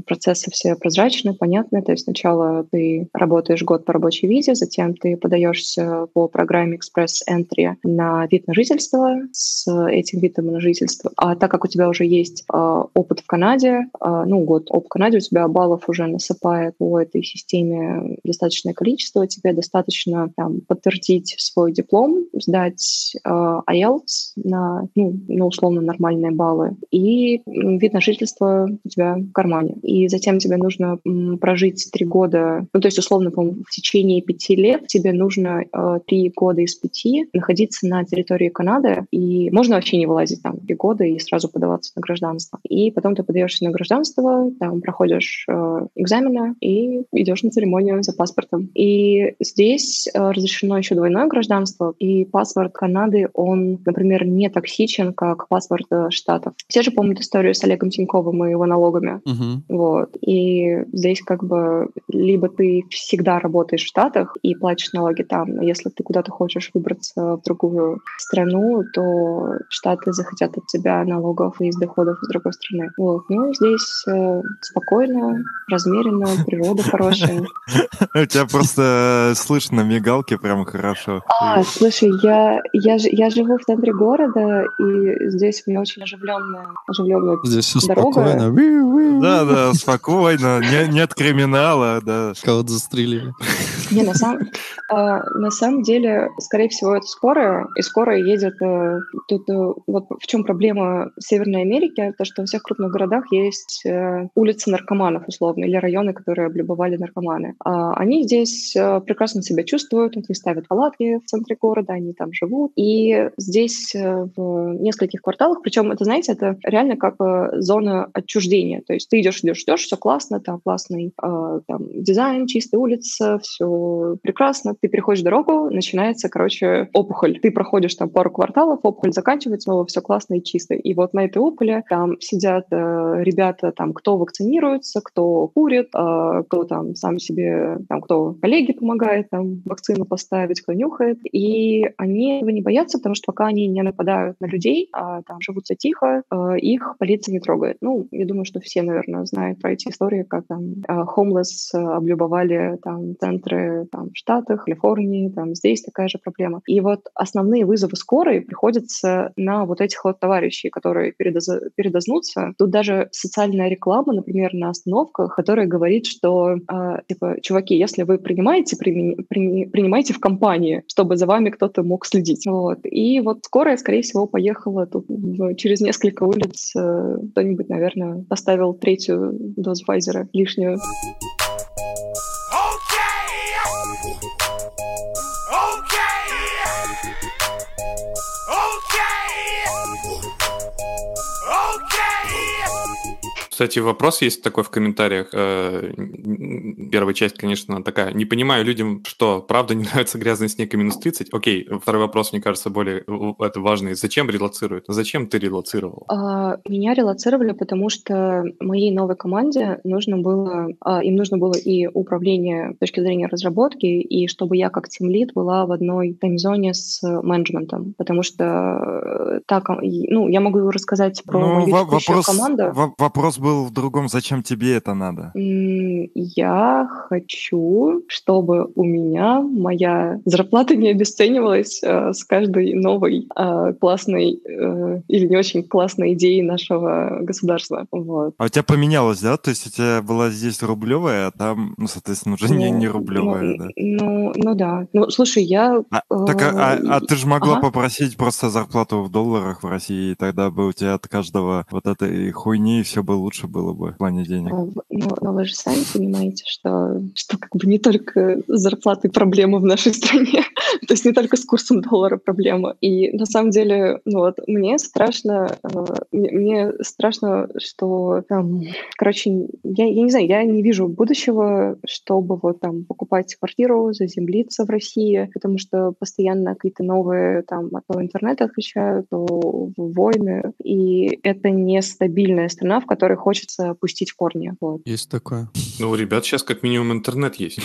Процессы все прозрачные, понятные. То есть сначала ты работаешь год по рабочей визе, затем ты подаешься по программе Express Entry на вид на жительство с этим видом на жительство. А так как у тебя уже есть э, опыт в Канаде, э, ну, год опыт в Канаде, у тебя баллов уже насыпает по этой системе достаточное количество, тебе достаточно там, подтвердить свой диплом, сдать э, На, ну, на условно нормальные баллы, и вид на жительство у тебя в кармане. И затем тебе нужно прожить три года, ну, то есть, условно, по в течение пяти лет тебе нужно э, три года из пяти находиться на территории Канады, и можно вообще не вылазить там три года и сразу подаваться на гражданство. И потом ты подаешься на гражданство, там проходишь э, экзамены и идешь на церемонию за паспортом. И здесь э, разрешено еще двойное гражданство, и паспорт Канады, он, например, не токсичен, как паспорт э, Штатов. Все же помнят историю с Олегом Тиньковым и его налогами. Uh-huh. Вот. И здесь как бы либо ты всегда работаешь в Штатах и платишь налоги там, но если ты куда-то хочешь выбраться в другую страну, то Штаты захотят от тебя налогов из доходов из другой страны. Вот. Ну, здесь э, спокойно, размеренно, природа хорошая. У тебя просто слышно мигалки прям хорошо. А, слушай, я, я, я живу в центре города, и здесь у меня очень оживленная, оживленная Здесь все дорога. спокойно. Да, да, спокойно, не, нет криминала, да. Кого-то застрелили. Не, на самом, а, на самом деле, скорее всего, это скорая, и скорая едет... Э, тут э, вот в чем проблема Северной Америки, то, что во всех крупных городах есть э, улицы наркоманов, условно, или районы, которые облюбовали наркоманы. А они здесь прекрасно себя чувствуют, они ставят палатки в центре города, они там живут, и здесь в нескольких кварталах, причем это, знаете, это реально как зона отчуждения, то есть ты идешь, идешь, идешь, все классно, там классный там, дизайн, чистая улица, все прекрасно, ты переходишь дорогу, начинается, короче, опухоль. Ты проходишь там пару кварталов, опухоль заканчивается, снова все классно и чисто. И вот на этой опухоли там сидят э, ребята, там, кто вакцинируется, кто курит, э, кто там сам себе, там, кто коллеги помогает там вакцину поставить, кто нюхает. И они этого не боятся, потому что пока они не нападают на людей, а там живут все тихо, э, их полиция не трогает. Ну, я думаю, что все, наверное, знают про эти истории, как там э, homeless э, облюбовали там центры там, в Штатах, Калифорнии, там здесь такая же проблема. И вот основные вызовы скорой приходятся на вот этих вот товарищей, которые передоз... передознутся. Тут даже социальная реклама, например, на остановках, которая говорит, что э, типа, чуваки, если вы принимаете, при... При... принимайте в компании, чтобы за вами кто-то мог следить. Вот. И вот скорая, скорее всего, поехала тут через несколько улиц. Э, кто-нибудь, наверное, поставил третью дозу Pfizer лишнюю. Кстати, вопрос есть такой в комментариях. Э, первая часть, конечно, такая. Не понимаю людям, что правда не нравится грязный снег и минус 30. Окей, второй вопрос, мне кажется, более это важный. Зачем релацируют? Зачем ты релацировал? А, меня релацировали, потому что моей новой команде нужно было, а, им нужно было и управление с точки зрения разработки, и чтобы я как тимлид была в одной таймзоне с менеджментом, потому что э, так, ну, я могу рассказать про ну, мою вопрос, команду. Вопрос был был в другом, зачем тебе это надо? Я хочу, чтобы у меня моя зарплата не обесценивалась э, с каждой новой э, классной э, или не очень классной идеей нашего государства. Вот. А у тебя поменялось, да? То есть у тебя была здесь рублевая, а там, ну, соответственно, уже ну, не, не рублевая, ну, да? Ну, ну да. Ну, слушай, я... А, э, так, а, а, а ты же могла ага. попросить просто зарплату в долларах в России, и тогда бы у тебя от каждого вот этой хуйни все было лучше было бы в плане денег. Но, но вы же сами понимаете, что, что как бы не только зарплаты проблемы в нашей стране, то есть не только с курсом доллара проблема. И на самом деле, ну вот, мне страшно, э, мне страшно, что там, короче, я, я не знаю, я не вижу будущего, чтобы вот там покупать квартиру, заземлиться в России, потому что постоянно какие-то новые там то интернет отключают, то войны, и это нестабильная страна, в которой хочется пустить корни. Вот. Есть такое. Ну, у ребят сейчас как минимум интернет есть.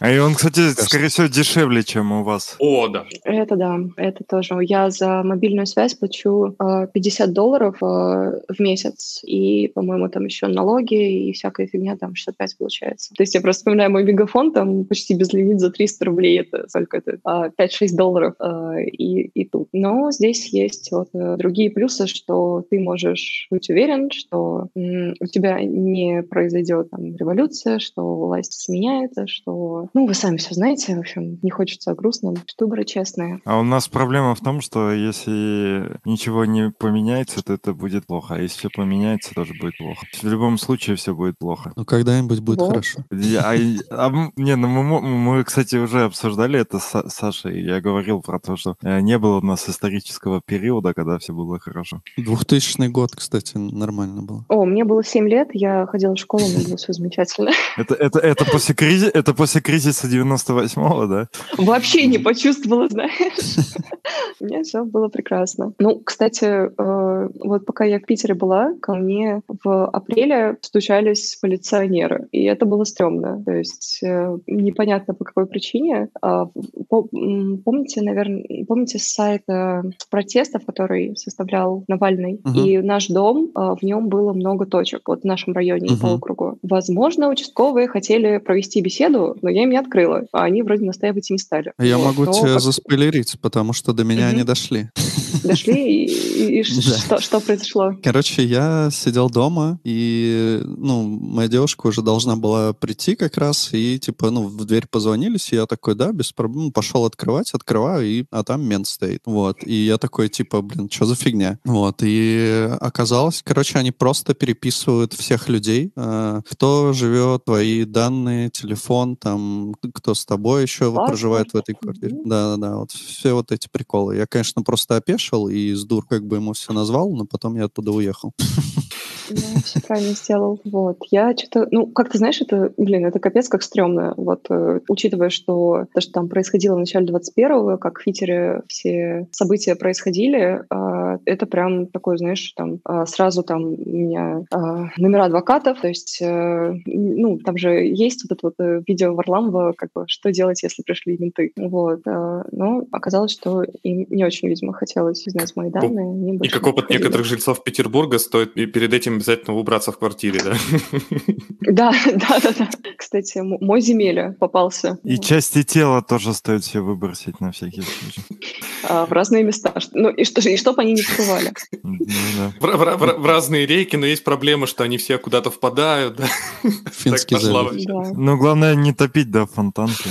А и он, кстати, скорее всего, дешевле, чем у вас. О, да. Это да, это тоже. Я за мобильную связь плачу 50 э, долларов э, в месяц, и, по-моему, там еще налоги и всякая фигня, там 65 получается. То есть я просто вспоминаю мой мегафон, там почти безлимит за 300 рублей, это сколько это? 5-6 а, долларов э, и, и тут. Но здесь есть вот другие плюсы, что ты можешь быть уверен, что у тебя не произойдет там революция, что власть сменяется, что... Ну, вы сами все знаете, в общем, не хочется грустно, выборы честные. А у нас проблема в том, что если ничего не поменяется, то это будет плохо, а если все поменяется, тоже будет плохо. В любом случае все будет плохо. Ну, когда-нибудь будет вот. хорошо. Я, а, а, не, ну мы, мы, кстати, уже обсуждали это с Сашей, я говорил про то, что э, не было у нас исторического периода, когда все было хорошо. 2000 год, кстати, нормально было. О, мне было 7 лет, я ходила в школу, мне было все замечательно. Это, это, это, после, кризиса, это после кризиса 98-го, да? Вообще не почувствовала, знаешь. У меня все было прекрасно. Ну, кстати, э, вот пока я в Питере была, ко мне в апреле стучались полиционеры, и это было стрёмно. То есть э, непонятно по какой причине. А, помните, наверное, помните сайт протестов, который составлял Навальный? Угу. И наш дом, э, в нем было много точек вот в нашем районе угу. по округу. Возможно, участковые хотели провести беседу, но я им не открыла, а они вроде настаивать не стали. Я вот. могу но... тебя заспойлерить, потому что до меня угу. они дошли. дошли, и, и что, что произошло? Короче, я сидел дома, и, ну, моя девушка уже должна была прийти как раз, и, типа, ну, в дверь позвонились, и я такой, да, без проблем, пошел открывать, открываю, и, а там мент стоит, вот. И я такой, типа, блин, что за фигня? Вот, и оказалось, короче, они просто переписывают всех людей, э, кто живет, твои данные, телефон, там, кто с тобой еще Классно. проживает в этой квартире. Да-да-да, вот все вот эти приколы. Я, конечно, просто опешил и с дур как бы ему все назвал, но потом я оттуда уехал. Ну, все правильно сделал. Вот. Я что-то, ну, как ты знаешь, это, блин, это капец как стрёмно. Вот, э, учитывая, что то, что там происходило в начале 21-го, как в Питере все события происходили, э, это прям такой, знаешь, там э, сразу там у меня э, номера адвокатов, то есть, э, ну, там же есть вот это вот э, видео Варламова, как бы, что делать, если пришли менты. Вот. Э, но оказалось, что им не очень, видимо, хотелось знать мои данные. И как опыт некоторых жильцов Петербурга стоит перед этим обязательно убраться в квартире, да? Да, да, да, да. Кстати, мой земеля попался. И части тела тоже стоит все выбросить на всякий случай. А, в разные места. Ну и, что, и чтобы они не всплывали. Ну, да. в, в, в, в разные реки, но есть проблема, что они все куда-то впадают. Да? Финский залив. Да. Ну, главное не топить, да, фонтанки.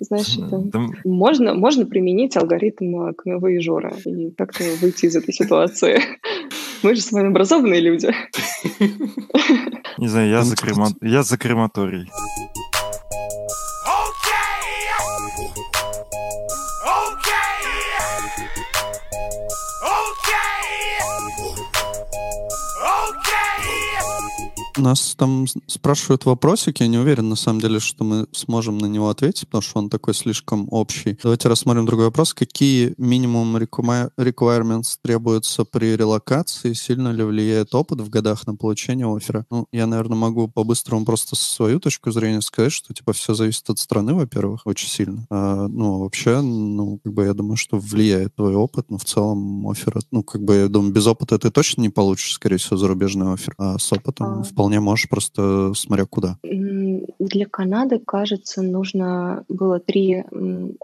Знаешь, это... Там... можно, можно применить алгоритм Кневы и Жора и как-то выйти из этой ситуации. Мы же с вами образованные люди. Не знаю, я за, крема... я за крематорий. Нас там спрашивают вопросик, я не уверен, на самом деле, что мы сможем на него ответить, потому что он такой слишком общий. Давайте рассмотрим другой вопрос. Какие минимум requirements требуются при релокации? Сильно ли влияет опыт в годах на получение оффера? Ну, я, наверное, могу по-быстрому просто свою точку зрения сказать, что, типа, все зависит от страны, во-первых, очень сильно. А, ну, вообще, ну, как бы я думаю, что влияет твой опыт, но в целом оффер, ну, как бы, я думаю, без опыта ты точно не получишь, скорее всего, зарубежный оффер, а с опытом а... вполне вполне можешь, просто смотря куда. Для Канады, кажется, нужно было три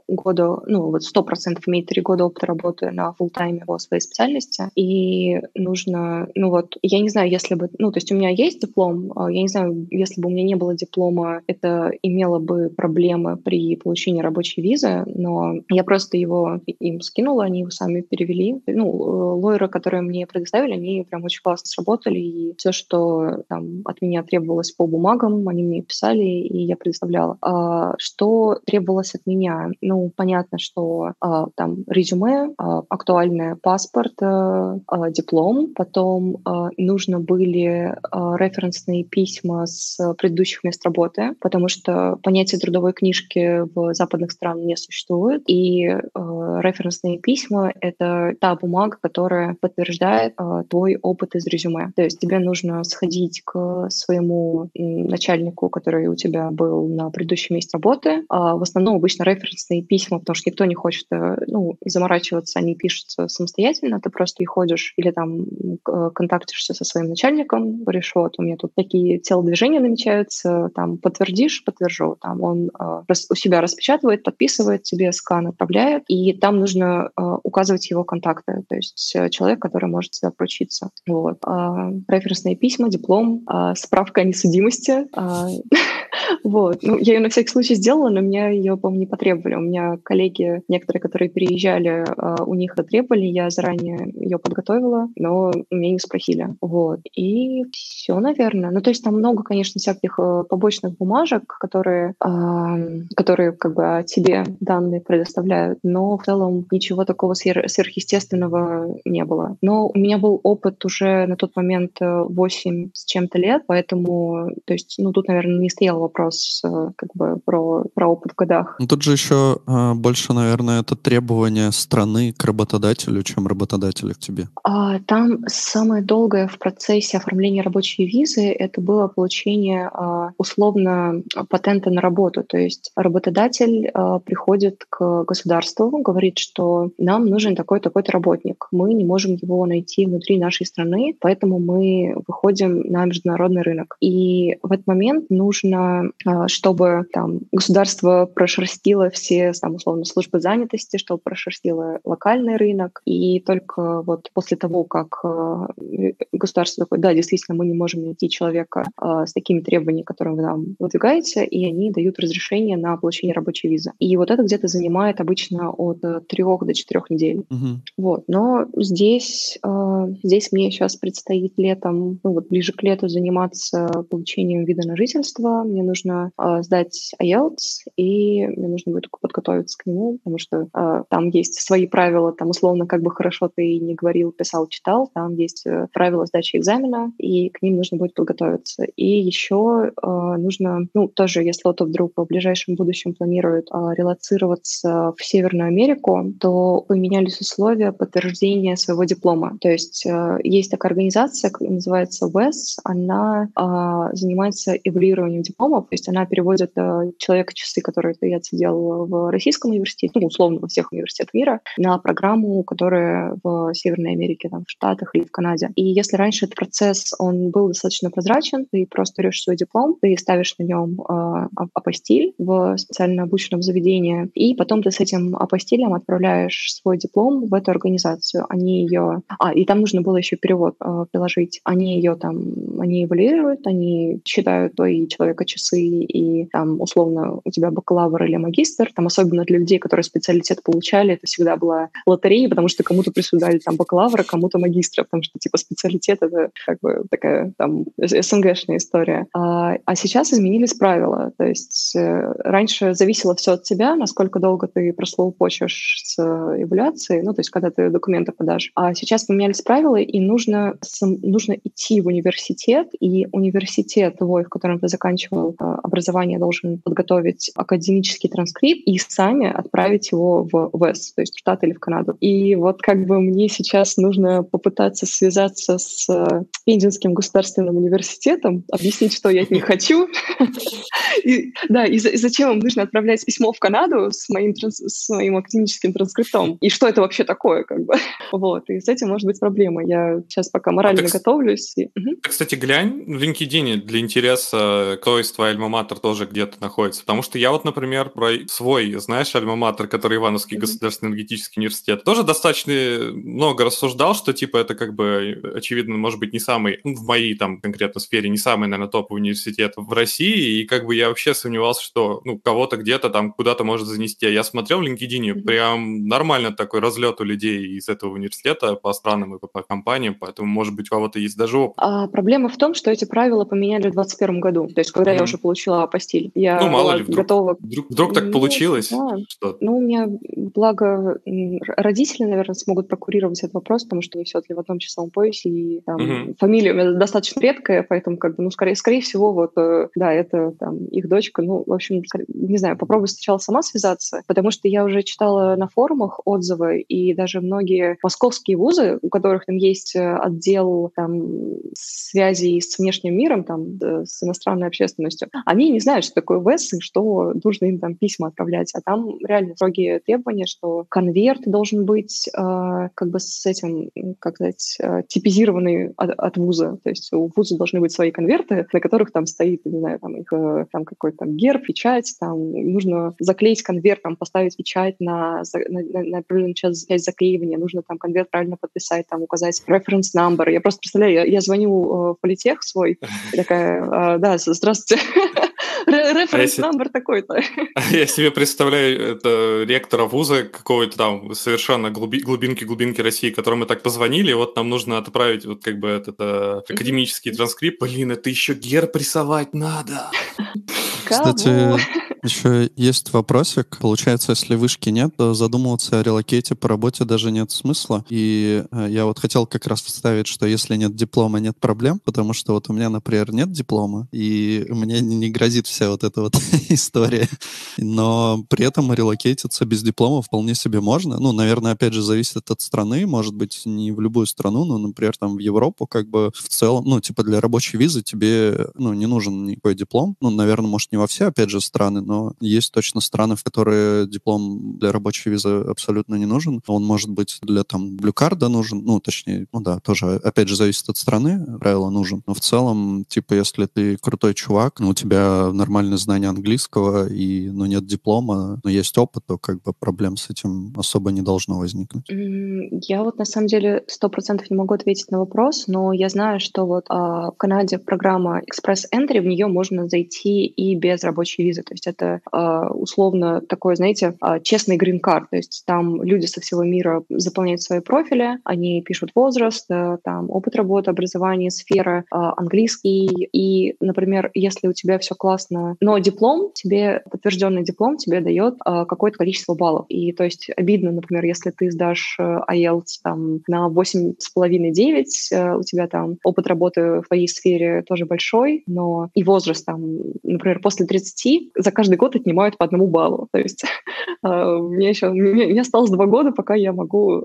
года, ну вот сто процентов иметь три года опыта работы на full тайме по своей специальности. И нужно, ну вот, я не знаю, если бы, ну то есть у меня есть диплом, а, я не знаю, если бы у меня не было диплома, это имело бы проблемы при получении рабочей визы, но я просто его им скинула, они его сами перевели. Ну, э, лойеры, которые мне предоставили, они прям очень классно сработали, и все, что там от меня требовалось по бумагам, они мне писали, и я предоставляла. А, что требовалось от меня? Ну, понятно, что а, там резюме, а, актуальный паспорт, а, а, диплом, потом а, нужно были а, референсные письма с предыдущих мест работы, потому что понятие трудовой книжки в западных странах не существует, и а, референсные письма — это та бумага, которая подтверждает а, твой опыт из резюме. То есть тебе нужно сходить к своему начальнику, который у тебя был на предыдущем месте работы. А в основном обычно референсные письма, потому что никто не хочет э, ну, заморачиваться, они пишутся самостоятельно, ты просто и ходишь или там контактишься со своим начальником, говоришь, вот, у меня тут такие телодвижения намечаются, там, подтвердишь, подтвержу, там, он э, у себя распечатывает, подписывает, тебе скан отправляет, и там нужно э, указывать его контакты, то есть человек, который может тебя поручиться. Вот. А референсные письма, диплом, справка о несудимости. А, вот. Ну, я ее на всякий случай сделала, но меня ее, по-моему, не потребовали. У меня коллеги, некоторые, которые переезжали, а, у них это требовали, я заранее ее подготовила, но меня не спросили. Вот. И все, наверное. Ну, то есть там много, конечно, всяких э, побочных бумажек, которые, которые как бы тебе данные предоставляют, но в целом ничего такого сверхъестественного не было. Но у меня был опыт уже на тот момент 8 э, с чем-то лет, поэтому, то есть, ну, тут, наверное, не стоял вопрос э, как бы про, про опыт в годах. Ну, тут же еще э, больше, наверное, это требование страны к работодателю, чем работодателя к тебе. А, там самое долгое в процессе оформления рабочей визы это было получение а, условно патента на работу. То есть работодатель а, приходит к государству, говорит, что нам нужен такой-такой-то работник. Мы не можем его найти внутри нашей страны, поэтому мы выходим на международный рынок. И в этот момент нужно чтобы там государство прошерстило все, там, условно, службы занятости, чтобы прошерстило локальный рынок, и только вот после того, как а, государство такое, да, действительно, мы не можем найти человека с такими требованиями, которые вы нам выдвигаете, и они дают разрешение на получение рабочей визы. И вот это где-то занимает обычно от трех до четырех недель. Угу. Вот. Но здесь, здесь мне сейчас предстоит летом, ну вот ближе к лету заниматься получением вида на жительство, мне нужно э, сдать IELTS, и мне нужно будет подготовиться к нему, потому что э, там есть свои правила, там условно как бы хорошо ты не говорил, писал, читал, там есть э, правила сдачи экзамена, и к ним нужно будет подготовиться. И еще э, нужно, ну тоже, если кто-то вдруг в ближайшем будущем планирует э, релацироваться в Северную Америку, то поменялись условия подтверждения своего диплома. То есть э, есть такая организация, называется WES, она э, занимается эволюированием дипломов, то есть она переводит э, человека часы, которые ты отсидел в российском университете, ну, условно, во всех университетах мира, на программу, которая в Северной Америке, там, в Штатах или в Канаде. И если раньше этот процесс, он был достаточно прозрачен, ты просто берешь свой диплом, ты ставишь на нем э, апостиль в специально обученном заведении, и потом ты с этим апостилем отправляешь свой диплом в эту организацию. Они ее... А, и там нужно было еще перевод э, приложить. Они ее там, они эвалюируют, они считают твои человека часы, и там, условно, у тебя бакалавр или магистр, там, особенно для людей, которые специалитет получали, это всегда была лотерея, потому что кому-то присуждали там бакалавра, кому-то магистра, потому что, типа, специалитет — это как бы такая там СНГшная история. А, а сейчас изменились правила, то есть э, раньше зависело все от тебя, насколько долго ты прослоупочешь с эволюцией, ну, то есть когда ты документы подашь. А сейчас поменялись правила, и нужно, нужно идти в университет, и университет твой, в котором ты заканчивал э, образование, должен подготовить академический транскрипт и сами отправить его в ВЭС, то есть в Штат или в Канаду. И вот как бы мне сейчас нужно попытаться связаться с э, Пензенским государственным университетом, объяснить, что я от них хочу. Да, и, зачем им нужно отправлять письмо в Канаду с моим, академическим транскриптом? И что это вообще такое, как бы? Вот, и с этим может быть проблема. Я сейчас пока морально а готовлюсь. Кстати, глянь в LinkedIn для интереса, кто из твоей альма-матер тоже где-то находится. Потому что я вот, например, про свой, знаешь, альма-матер, который Ивановский mm-hmm. государственный энергетический университет, тоже достаточно много рассуждал, что, типа, это как бы, очевидно, может быть, не самый, ну, в моей там конкретно сфере, не самый, наверное, топовый университет в России, и как бы я вообще сомневался, что, ну, кого-то где-то там куда-то может занести. А я смотрел в LinkedIn, mm-hmm. прям нормально такой разлет у людей из этого университета по странам и по компаниям, поэтому, может быть, у кого-то есть даже опыт. А, проблема в том, что эти правила поменяли в 2021 году, то есть когда mm-hmm. я уже получила апостиль. Я ну, мало ли, вдруг, готова... вдруг, вдруг так ну, получилось. Да. Что? Ну, у меня, благо, родители, наверное, смогут прокурировать этот вопрос, потому что они все-таки в одном часовом поясе, и там, mm-hmm. фамилия у меня достаточно редкая, поэтому, как бы, ну, скорее, скорее всего, вот, э, да, это там их дочка, ну, в общем, не знаю, попробую сначала сама связаться, потому что я уже читала на форумах отзывы, и даже многие московские вузы, у которых там есть э, отдел там связей с внешним миром, там, с иностранной общественностью, они не знают, что такое ВЭС и что нужно им там письма отправлять. А там реально строгие требования, что конверт должен быть э, как бы с этим, как сказать, э, типизированный от, от вуза. То есть у вуза должны быть свои конверты, на которых там стоит, не знаю, там их э, там какой-то там герб, печать, там нужно заклеить конверт, там поставить печать на, на, на, на часть, часть заклеивания, нужно там конверт правильно подписать, там указать reference number. Я просто представляю, я, я звоню э, в политех свой, такая, э, да, здравствуйте, Референс а номер такой-то. Я себе представляю это ректора вуза какого-то там совершенно глубинки-глубинки России, которому мы так позвонили, вот нам нужно отправить вот как бы этот э, академический транскрипт. Блин, это еще герб рисовать надо. Кстати, еще есть вопросик. Получается, если вышки нет, то задумываться о релокейте по работе даже нет смысла. И э, я вот хотел как раз вставить, что если нет диплома, нет проблем, потому что вот у меня, например, нет диплома, и мне не грозит вся вот эта вот история. Но при этом релокейтиться без диплома вполне себе можно. Ну, наверное, опять же, зависит от страны. Может быть, не в любую страну, но, например, там в Европу как бы в целом, ну, типа для рабочей визы тебе, ну, не нужен никакой диплом. Ну, наверное, может, не во все, опять же, страны, но есть точно страны, в которые диплом для рабочей визы абсолютно не нужен. Он может быть для там блюкарда нужен, ну, точнее, ну да, тоже, опять же, зависит от страны, правило нужен. Но в целом, типа, если ты крутой чувак, ну, у тебя нормальное знание английского, и, ну, нет диплома, но есть опыт, то как бы проблем с этим особо не должно возникнуть. Я вот на самом деле сто процентов не могу ответить на вопрос, но я знаю, что вот а, в Канаде программа Express Entry, в нее можно зайти и без рабочей визы. То есть это а, условно такой, знаете, а, честный грин-карт. То есть там люди со всего мира заполняют свои профили, они пишут возраст, а, там опыт работы, образование, сфера, а, английский. И, например, если у тебя все классно, но диплом, тебе подтвержденный диплом тебе дает какое-то количество баллов. И то есть обидно, например, если ты сдашь IELTS там на 8,5-9, у тебя там опыт работы в твоей сфере тоже большой, но и возраст там, например, после 30 за каждый год отнимают по одному баллу. То есть мне еще мне, мне осталось два года, пока я могу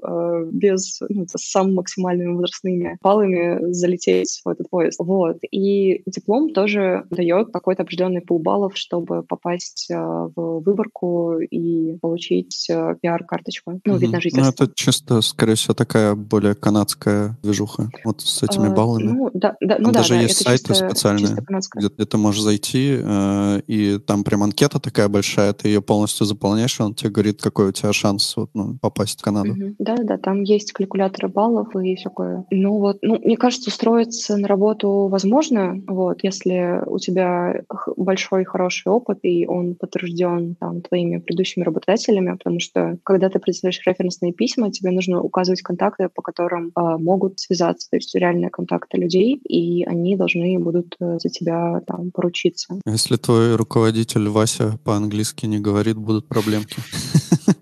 без ну, с самыми максимальными возрастными баллами залететь в этот поезд. Вот. И диплом тоже дает какой-то определенный пул баллов, чтобы попасть в выборку и получить пиар-карточку, ну, вид на жительство. Ну, это чисто, скорее всего, такая более канадская движуха, вот с этими баллами. Ну, да, да, ну, там да, даже да, есть сайты чисто, специальные, чисто где, где ты можешь зайти, э, и там прям анкета такая большая, ты ее полностью заполняешь, и он тебе говорит, какой у тебя шанс вот, ну, попасть в Канаду. Угу. Да, да, там есть калькуляторы баллов и все такое. Ну вот, ну, мне кажется, устроиться на работу возможно, вот, если у тебя большой хороший опыт, и он подтвержден там твоими предыдущими работодателями, потому что когда ты представляешь референсные письма, тебе нужно указывать контакты, по которым э, могут связаться, то есть реальные контакты людей, и они должны будут э, за тебя там поручиться. Если твой руководитель Вася по-английски не говорит, будут проблемки.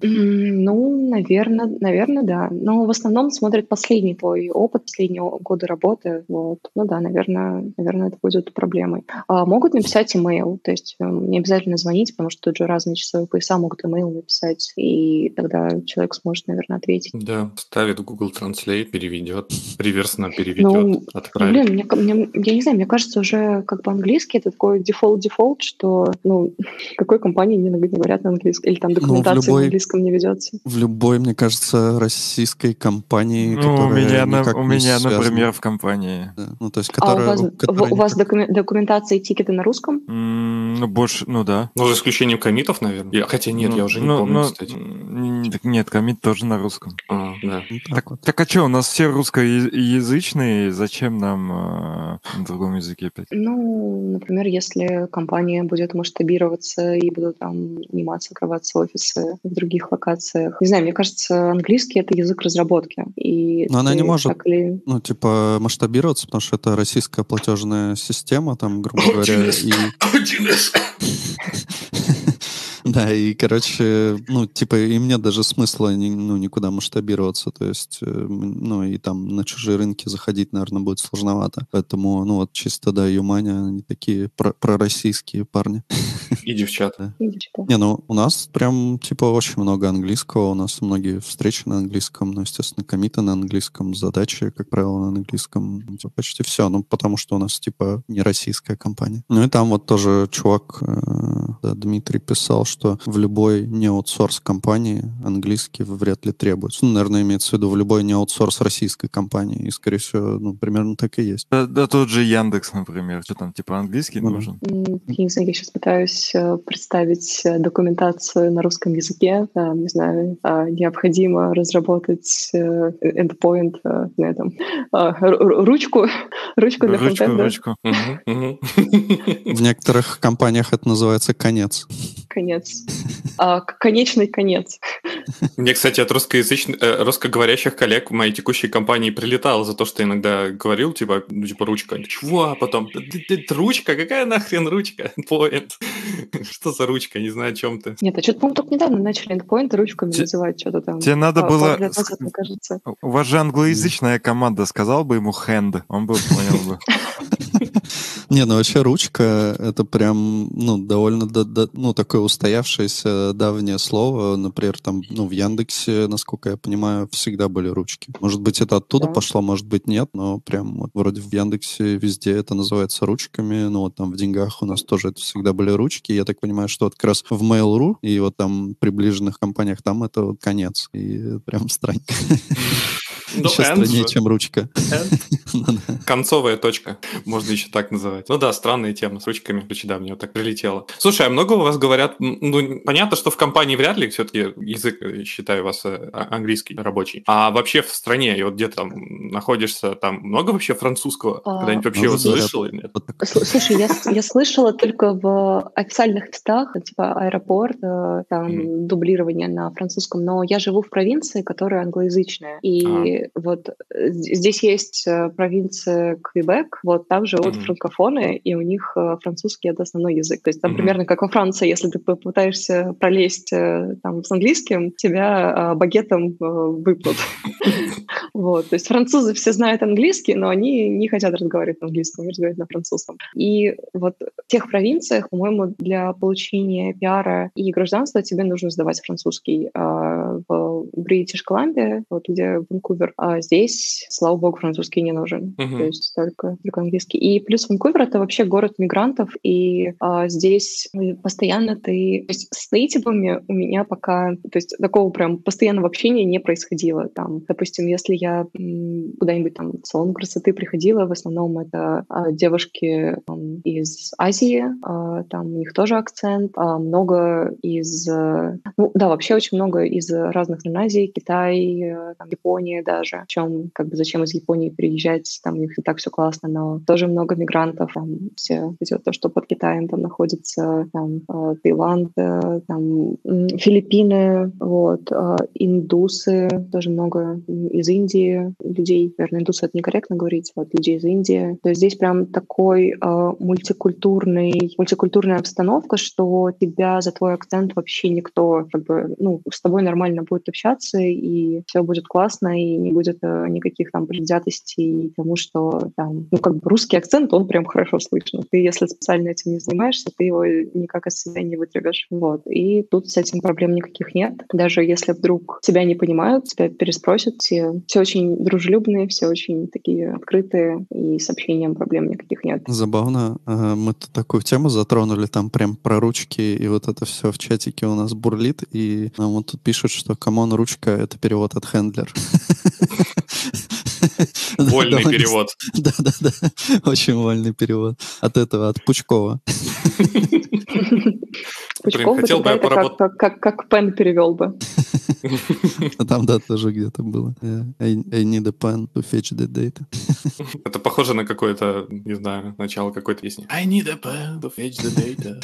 Ну, наверное, наверное, да. Но в основном смотрят последний твой опыт, последнего года работы. Вот. Ну да, наверное, наверное, это будет проблемой. А могут написать имейл, то есть э, не обязательно звонить, потому что тут же разные часовые пояса могут имейл написать, и тогда человек сможет, наверное, ответить. Да, ставит Google Translate, переведет, реверсно переведет, Ну, отправит. блин, мне, мне- я не знаю, мне кажется, уже как бы английский это такой дефолт-дефолт, что, ну, какой компании не, не говорят на английском, или там Ну, в документация любой- на английском не ведется. В любой, мне кажется, российской компании, Ну, у которая меня, на- у не меня, например, в компании. Да, Ну, то есть, А у которая... вас, которая у вас никак- докумен- документация и тикеты на русском? М, Ну, больше, ну да. Ну, за исключением коммитов, наверное. Я- хотя нет, Ну, я уже не ну, помню, ну, кстати. так Нет, коммит тоже на русском. А, да. Ну, так Так, вот. так а что, у нас все русскоязычные, зачем нам э, на другом языке опять? Ну, например, если компания будет масштабироваться и будут там наниматься, открываться офисы в других локациях. Не знаю, мне кажется, английский — это язык разработки. И Но она не может или- ну, типа, масштабироваться, потому что это российская платежная система, там, грубо говоря, и... Да, и, короче, ну, типа, им нет даже смысла ну, никуда масштабироваться, то есть, э, ну, и там на чужие рынки заходить, наверное, будет сложновато. Поэтому, ну, вот чисто, да, Юмани, они такие про- пророссийские парни. И девчата. Да. Не, ну, у нас прям, типа, очень много английского, у нас многие встречи на английском, ну, естественно, комиты на английском, задачи, как правило, на английском, почти все, ну, потому что у нас, типа, не российская компания. Ну, и там вот тоже чувак, э, да, Дмитрий писал, что в любой не аутсорс компании английский вряд ли требуется. Ну, наверное, имеется в виду в любой не аутсорс российской компании, и, скорее всего, ну, примерно так и есть. Да, да тот же Яндекс, например, что там, типа английский да. нужен? Я не знаю, я сейчас пытаюсь э, представить э, документацию на русском языке. Там, не знаю, необходимо разработать э, endpoint э, на этом ру- ру- ручку, ручку для Ручку, фронтенда. ручку. Мгм. В некоторых компаниях это называется конец. Конец. А, к- конечный конец. Мне, кстати, от русскоязычных, э, русскоговорящих коллег в моей текущей компании прилетало за то, что я иногда говорил, типа, ну, типа, ручка. Чего? А потом, «Да ты- ты- ты ручка? Какая нахрен ручка? Point. Что за ручка? Не знаю, о чем ты. Нет, а что-то, по-моему, только недавно начали endpoint ручками Те- называть что-то там. Тебе надо А, было... назад, мне кажется. У вас же англоязычная команда, сказал бы ему hand, он бы понял бы. Не, ну вообще ручка это прям, ну, довольно, ну, такое устоявшееся давнее слово. Например, там, ну, в Яндексе, насколько я понимаю, всегда были ручки. Может быть, это оттуда да. пошло, может быть, нет, но прям вот вроде в Яндексе везде это называется ручками. Ну, вот там в деньгах у нас тоже это всегда были ручки. Я так понимаю, что вот как раз в Mail.ru и вот там приближенных компаниях там это вот конец. И прям странненько. Ну, еще страннее, чем ручка. Ну Концовая точка, можно еще так называть. Ну да, странная тема с ручками. Да, мне вот так прилетело. Слушай, а много у вас говорят... Ну, понятно, что в компании вряд ли все-таки язык, э, считаю, у вас э, а, английский рабочий. А вообще в стране, и вот где там находишься, там много вообще французского? А, Когда-нибудь вообще его слышал или нет? Слушай, я, я слышала только в официальных местах, типа аэропорт, э, там дублирование на французском, но я живу в провинции, которая англоязычная. И вот э, здесь есть э, провинция Квебек, вот там живут mm-hmm. франкофоны, и у них э, французский — это основной язык. То есть там mm-hmm. примерно как во Франции, если ты попытаешься пролезть там с английским, тебя багетом выпнут. Вот, то есть французы все знают английский, но они не хотят разговаривать на английском, они разговаривают на французском. И вот в тех провинциях, по-моему, для получения пиара и гражданства тебе нужно сдавать французский. А в Бритиш Колумбия, вот где Ванкувер, а здесь, слава богу, французский не нужен. Uh-huh. То есть только, только английский. И плюс Ванкувер — это вообще город мигрантов, и а, здесь постоянно ты... То есть с нейтивами у меня пока... То есть такого прям постоянного общения не происходило. Там, допустим, если я куда-нибудь там в салон красоты приходила, в основном это а, девушки там, из Азии, а, там у них тоже акцент, а, много из... Ну да, вообще очень много из разных стран Азии, Китай, э, там, Япония даже. В чем, как бы, зачем из Японии переезжать, там у них и так все классно, но тоже много мигрантов, там все идет то, что под Китаем там находится, там э, Таиланд, э, там Филиппины, вот, индусы, тоже много из Индии людей, наверное, индусы это некорректно говорить, вот, людей из Индии. То есть здесь прям такой мультикультурный, мультикультурная обстановка, что тебя за твой акцент вообще никто, как бы, ну, с тобой нормально будет общаться, и все будет классно, и не будет э, никаких там предвзятостей тому, что там, ну, как бы русский акцент, он прям хорошо слышно. Ты, если специально этим не занимаешься, ты его никак из себя не вытребешь. Вот. И тут с этим проблем никаких нет. Даже если вдруг тебя не понимают, тебя переспросят, все, все очень дружелюбные, все очень такие открытые, и с общением проблем никаких нет. Забавно. Мы тут такую тему затронули, там прям про ручки, и вот это все в чатике у нас бурлит, и нам вот тут пишут, что come on, ручка — это перевод от handler. Вольный перевод. Да-да-да, очень вольный перевод. От этого, от Пучкова. Пучков хотел бы поработать... как, Pen перевел бы. Там, да, тоже где-то было. I, I need a pen to fetch the data. Это похоже на какое-то, не знаю, начало какой-то песни. I need a pen to fetch the data.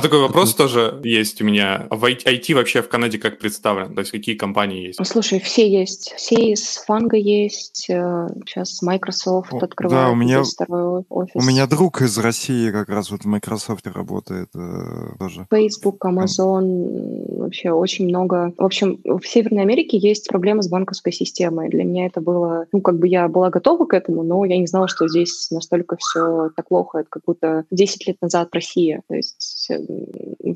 А такой вопрос тоже есть у меня. В IT вообще в Канаде как представлен? То есть какие компании есть? Слушай, все есть. Все из Фанга есть. Э, сейчас Microsoft открывает да, у меня, второй офис. У меня друг из России как раз вот в Microsoft работает э, тоже. Facebook, Amazon, вообще очень много. В общем, в Северной Америке есть проблемы с банковской системой. Для меня это было... Ну, как бы я была готова к этому, но я не знала, что здесь настолько все так плохо. Это как будто 10 лет назад Россия. То есть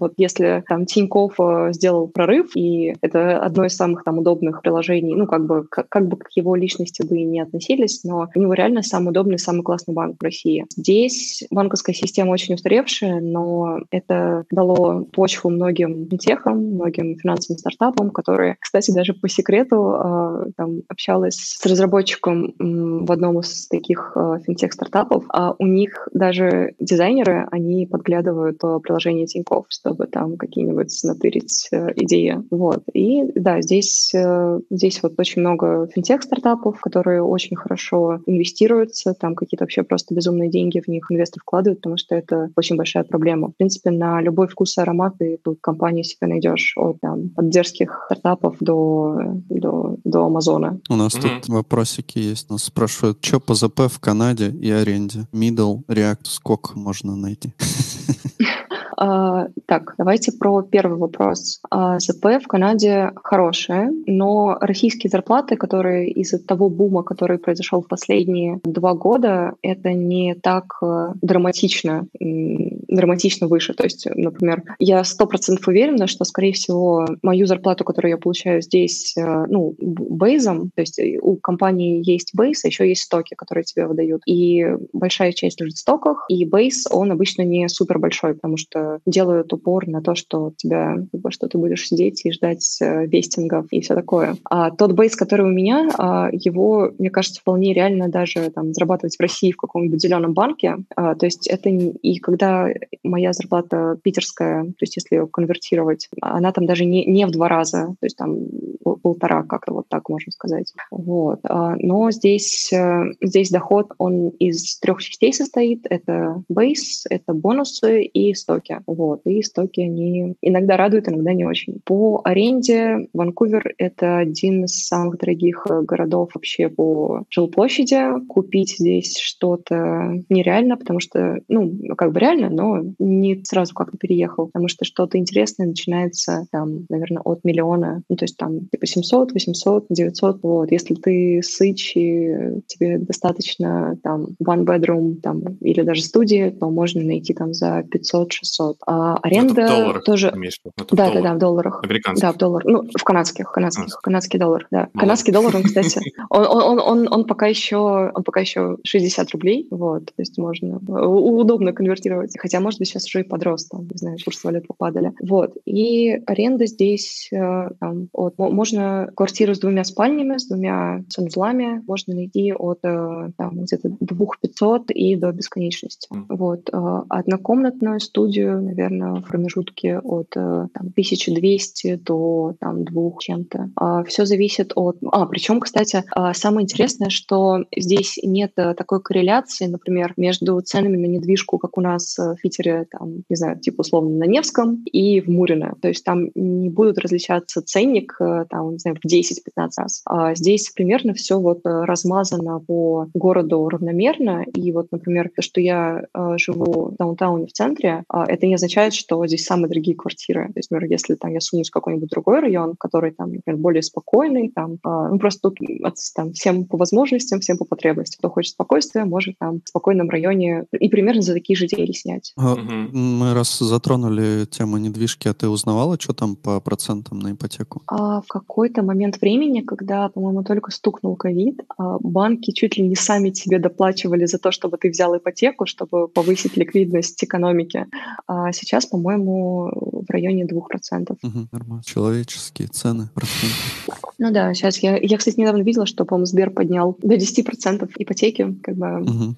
вот если там Тиньков э, сделал прорыв, и это одно из самых там удобных приложений, ну, как бы, как, как бы к его личности бы и не относились, но у него реально самый удобный, самый классный банк в России. Здесь банковская система очень устаревшая, но это дало почву многим техам, многим финансовым стартапам, которые, кстати, даже по секрету э, там, общалась с разработчиком в одном из таких э, финтех-стартапов, а у них даже дизайнеры, они подглядывают приложение приложение Тинькофф, чтобы там какие-нибудь натырить э, идеи. Вот. И да, здесь, э, здесь вот очень много финтех-стартапов, которые очень хорошо инвестируются, там какие-то вообще просто безумные деньги в них инвесторы вкладывают, потому что это очень большая проблема. В принципе, на любой вкус и аромат ты тут компании себе найдешь от, там, от дерзких стартапов до, до, до Амазона. У нас mm-hmm. тут вопросики есть. Нас спрашивают, что по ЗП в Канаде и аренде? Middle, React, сколько можно найти? А, так, давайте про первый вопрос. А, ЗП в Канаде хорошее, но российские зарплаты, которые из-за того бума, который произошел в последние два года, это не так э, драматично, драматично выше. То есть, например, я сто процентов уверена, что, скорее всего, мою зарплату, которую я получаю здесь, э, ну, бейзом, то есть э, у компании есть бейс, а еще есть стоки, которые тебе выдают. И большая часть лежит в стоках, и бейс, он обычно не супер большой, потому что делают упор на то, что тебя, что ты будешь сидеть и ждать вестингов и все такое. А тот бейс, который у меня, а, его, мне кажется, вполне реально даже там зарабатывать в России в каком-нибудь зеленом банке. А, то есть это и когда моя зарплата питерская, то есть если ее конвертировать, она там даже не, не в два раза, то есть там полтора, как-то вот так можно сказать. Вот. А, но здесь, э, здесь доход, он из трех частей состоит. Это бейс, это бонусы и стоки. Вот. И стоки, они иногда радуют, иногда не очень. По аренде Ванкувер — это один из самых дорогих городов вообще по жилплощади. Купить здесь что-то нереально, потому что, ну, как бы реально, но не сразу как-то переехал, потому что что-то интересное начинается там, наверное, от миллиона. Ну, то есть там типа 700, 800, 900. Вот. Если ты сыч и тебе достаточно там one bedroom там, или даже студии, то можно найти там за 500-600. А аренда долларах, тоже... Да, да, да, в долларах. Американских. Да, в долларах. Ну, в канадских, канадских, канадский доллар, да. Канадский доллар, он, кстати, он, он, он, он, пока еще, он пока еще 60 рублей, вот, то есть можно удобно конвертировать. Хотя, может быть, сейчас уже и подрос, там, не знаю, курсы валют попадали. Вот. И аренда здесь э, там, от, можно квартиру с двумя спальнями, с двумя санузлами можно найти от э, там, где-то двух пятьсот и до бесконечности. Mm. Вот. Э, однокомнатную студию, наверное, в промежутке от там, 1200 до там, двух чем-то. А Все зависит от... А, причем, кстати, самое интересное, что здесь нет такой корреляции, например, между ценами на недвижку, как у нас в Питере, там, не знаю, типа условно на Невском и в Мурино. То есть там не будут различаться ценник там, не знаю, в 10-15 раз. А здесь примерно все вот э, размазано по городу равномерно. И вот, например, то, что я э, живу в даунтауне в центре, э, это не означает, что здесь самые дорогие квартиры. То есть, например, если там я сунусь в какой-нибудь другой район, который там, например, более спокойный, там, э, ну, просто тут там, всем по возможностям, всем по потребностям. Кто хочет спокойствия, может там в спокойном районе и примерно за такие же деньги снять. А, мы раз затронули тему недвижки, а ты узнавала, что там по процентам на ипотеку? А в какой-то момент времени, когда, по-моему, только стукнул ковид, а, банки чуть ли не сами тебе доплачивали за то, чтобы ты взял ипотеку, чтобы повысить ликвидность экономики. А сейчас, по-моему, в районе 2%. Угу, нормально. Человеческие цены, проценты. Ну да, сейчас я, я, кстати, недавно видела, что, по-моему, Сбер поднял до 10% ипотеки. Как бы угу.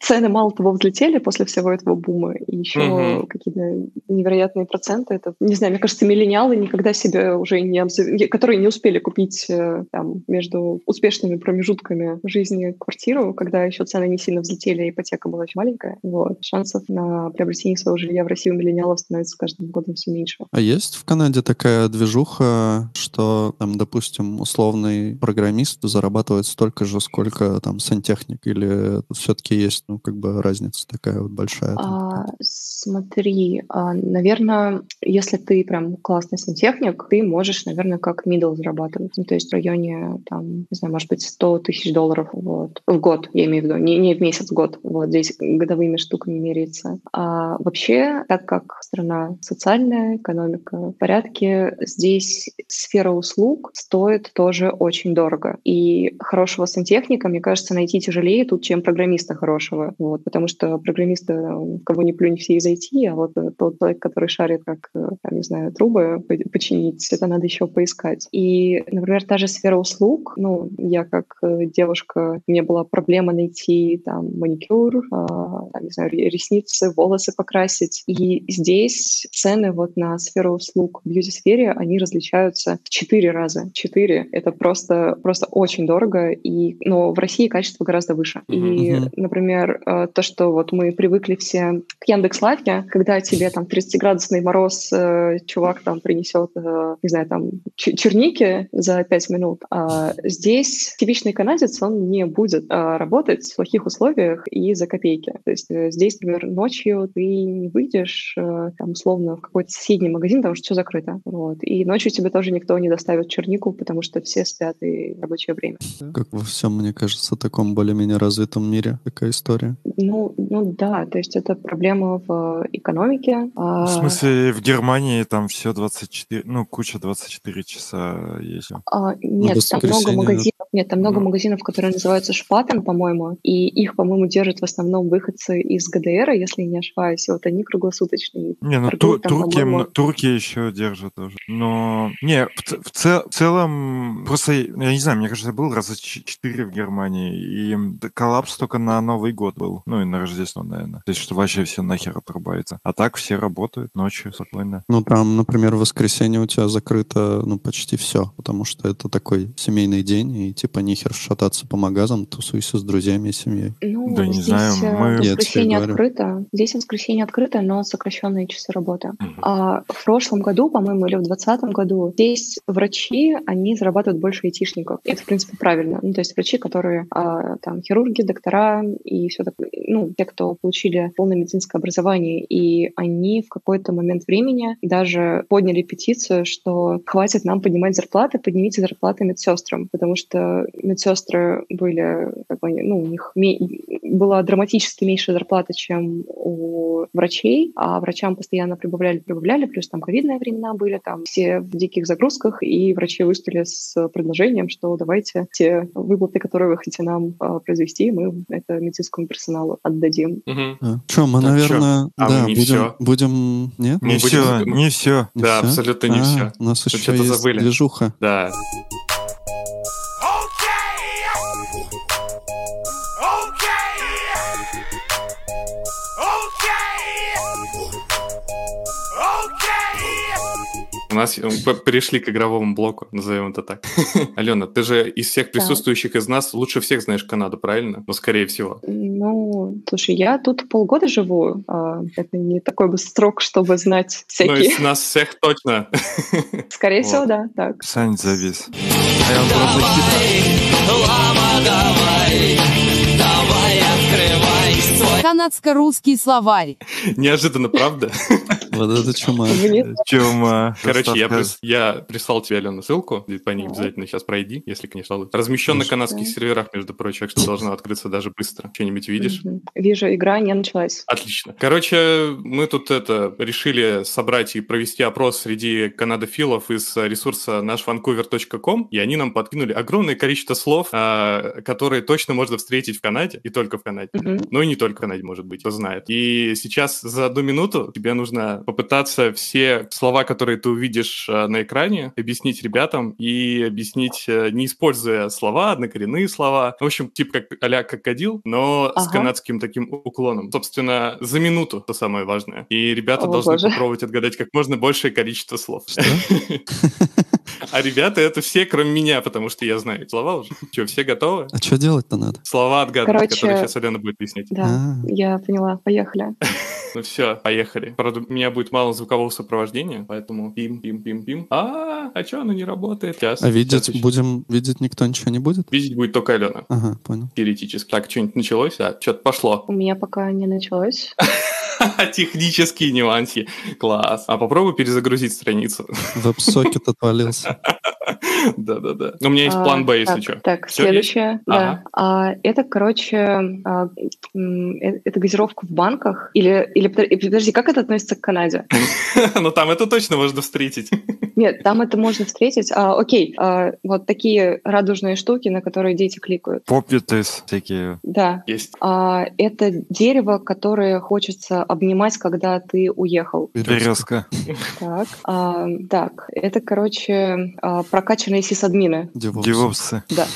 цены мало того взлетели после всего этого бума, и еще угу. какие-то невероятные проценты. Это, не знаю, мне кажется, миллениалы никогда себе уже не обзав... которые не успели купить э, там между успешными промежутками жизни квартиру, когда еще цены не сильно взлетели, ипотека была очень маленькая. Вот. Шансов на приобретение своего жилья в России у миллениалов становится с каждым годом все меньше. А есть в Канаде такая движуха, что там, допустим, условный программист зарабатывает столько же, сколько там сантехник, или все-таки есть, ну, как бы разница такая вот большая? А, смотри, а, наверное, если ты прям классный сантехник, ты можешь, наверное, как middle зарабатывать. Ну, то есть в районе, там, не знаю, может быть, 100 тысяч долларов вот, в год, я имею в виду, не, не в месяц, в год. Вот здесь годовыми штуками меряется. А вообще, так как страна социальная, экономика в порядке, здесь сфера услуг стоит тоже очень дорого. И хорошего сантехника, мне кажется, найти тяжелее тут, чем программиста хорошего. Вот, потому что программиста, кого не плюнь, все из IT, а вот тот человек, который шарит, как, там, не знаю, трубы починить, это надо еще поискать. И, например, та же сфера услуг, ну, я как э, девушка, у меня была проблема найти там маникюр, э, там, не знаю, ресницы, волосы покрасить. И здесь цены вот на сферу услуг в бьюти-сфере, они различаются в четыре раза. 4. Это просто, просто очень дорого, и, но в России качество гораздо выше. И, например, э, то, что вот мы привыкли все к Яндекс.Лавке, когда тебе там 30-градусный мороз, э, чувак там принесет, э, не знаю, там черники за 5 минут. А здесь типичный канадец, он не будет а, работать в плохих условиях и за копейки. То есть э, здесь, например, ночью ты не выйдешь э, там условно в какой-то соседний магазин, потому что все закрыто. Вот. И ночью тебе тоже никто не доставит чернику, потому что все спят и рабочее время. Как во всем, мне кажется, таком более-менее развитом мире такая история. Ну, ну да, то есть это проблема в экономике. В а, смысле, в Германии там все 24, ну, куча 24 часа есть. А, нет, без там много магазинов. Нет, там много Ну. магазинов, которые называются Шпатен, по-моему, и их, по-моему, держат в основном выходцы из ГДР, если я не ошибаюсь. И вот они круглосуточные. Не, ну ту- там, турки, турки еще держат тоже. Но не, в, в це- в целом, просто я не знаю, мне кажется, я был раза четыре в Германии, и коллапс только на Новый год был. Ну и на Рождество, наверное. То есть, что вообще все нахер отрубается. А так все работают ночью спокойно. Ну, там, например, в воскресенье у тебя закрыто, ну, почти все, потому что это такой семейный день, и типа нихер шататься по магазам, тусуйся с друзьями и семьей. Ну, Да не здесь знаю, э, мы- воскресенье говорю. открыто. Здесь воскресенье открыто, но сокращенные часы работы. Мгм. А в прошлом году, по-моему, или в двадцатом году, здесь врачи, они зарабатывают больше айтишников. Это, в принципе, правильно. Ну, то есть врачи, которые а, там хирурги, доктора и все такое, ну, те, кто получили полное медицинское образование, и они в какой-то момент времени даже подняли петицию, что хватит нам поднимать зарплаты, поднимите зарплаты медсестрам, потому что медсестры были, как бы, ну, у них ме- была драматически меньше зарплата, чем у врачей, а врачам постоянно прибавляли, прибавляли, плюс там ковидные времена были, там все в диких загрузках, и врачи выступили с предложением, что давайте те выплаты, которые вы хотите нам а, произвести, мы это медицинскому персоналу отдадим. Мгм. А. Че, мы, Так, наверное, А, да, не будем, всё. будем... Нет? Мы Не будем- все, не все. Не Да, абсолютно не А, всё. У нас еще что-то есть забыли. движуха. Да. Нас перешли к игровому блоку, назовем это так. Алена, ты же из всех присутствующих из нас лучше всех знаешь Канаду, правильно? Ну, скорее всего. Ну, слушай, я тут полгода живу, а, это не такой бы срок, чтобы знать Ну, всякие. из нас всех точно. Скорее всего, да, так. Сань завис. Канадско-русский словарь. Неожиданно, правда? Вот это чума. Чума. Короче, я, прис- я прислал тебе, Алена, ссылку. По ней обязательно сейчас пройди, если, конечно. Размещен на канадских серверах, между прочим, так что должно открыться даже быстро. Что-нибудь видишь? Вижу, игра не началась. Отлично. Короче, мы тут это решили собрать и провести опрос среди канадофилов из ресурса нашванкувер.ком, и они нам подкинули огромное количество слов, а, которые точно можно встретить в Канаде, и только в Канаде. Ну и не только в Канаде, может быть, кто знает. И сейчас за одну минуту тебе нужно попытаться все слова, которые ты увидишь э, на экране, объяснить ребятам и объяснить, э, не используя слова, однокоренные слова. В общем, типа как а-ля крокодил, но с Ага. канадским таким уклоном. Собственно, за минуту, это самое важное. И ребята О, должны боже. попробовать отгадать как можно большее количество слов. А ребята это все, кроме меня, потому что я знаю слова уже. Че, все готовы? А что делать-то надо? Слова отгадывать, Короче, которые сейчас Алена будет объяснять. Да, А. я поняла. Поехали. Ну все, поехали. Правда, у меня будет мало звукового сопровождения, поэтому пим, пим, пим, пим. А, а что оно не работает? Сейчас. А видеть сейчас будем, видеть никто ничего не будет? Видеть будет только Алена, Ага, понял. теоретически. Так, что-нибудь началось? Да, что-то пошло. У меня пока не началось. Технические нюансы. Класс. А попробуй перезагрузить страницу. Веб-сокет отвалился. Да-да-да. У меня есть А, план Б, если так, что. Так, следующее. Да. Ага. А, это, короче, а, э- это газировка в банках. Или, или подожди, как это относится к Канаде? Но там это точно можно встретить. Нет, там это можно встретить. А, окей, а, вот такие радужные штуки, на которые дети кликают. Попитес всякие. Да. Есть. А, это дерево, которое хочется обнимать, когда ты уехал. Березка. Так, а, так, это, короче, а, прокачанные сисадмины. Девопсы. Девопсы. Да.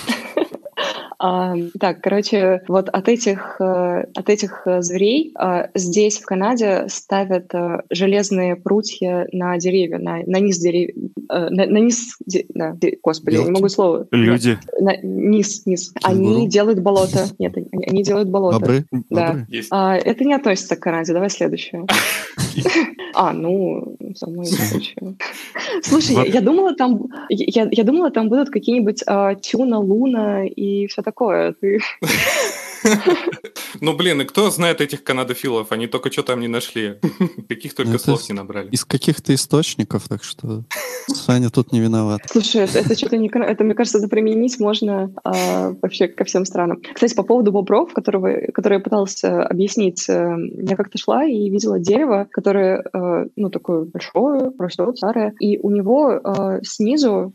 А, так, короче, вот от этих, э, от этих э, зверей а, здесь, в Канаде, ставят а, железные прутья на деревья, на, на низ деревьев, на, на низ, де, да, де, господи, Белки. я не могу слово. Люди. На, низ, низ. Кенгуру. Они делают болото. Нет, они, они делают болото. Бобры? Да. Бобры? А, это не относится к Канаде, давай следующее. А, ну, само следующее. Слушай, я, думала, там, я, я думала, там будут какие-нибудь а, Тюна, Луна и все такое. Ты... Ну, блин, и кто знает этих канадофилов? Они только что там не нашли. Каких только слов не набрали. Из каких-то источников, так что Саня тут не виноват. Слушай, это, что-то не... Это, мне кажется, это применить можно а, вообще ко всем странам. Кстати, по поводу бобров, которого, который я пыталась объяснить, э, я как-то шла и видела дерево, которое, э, ну, такое большое, растет, старое, и у него э, снизу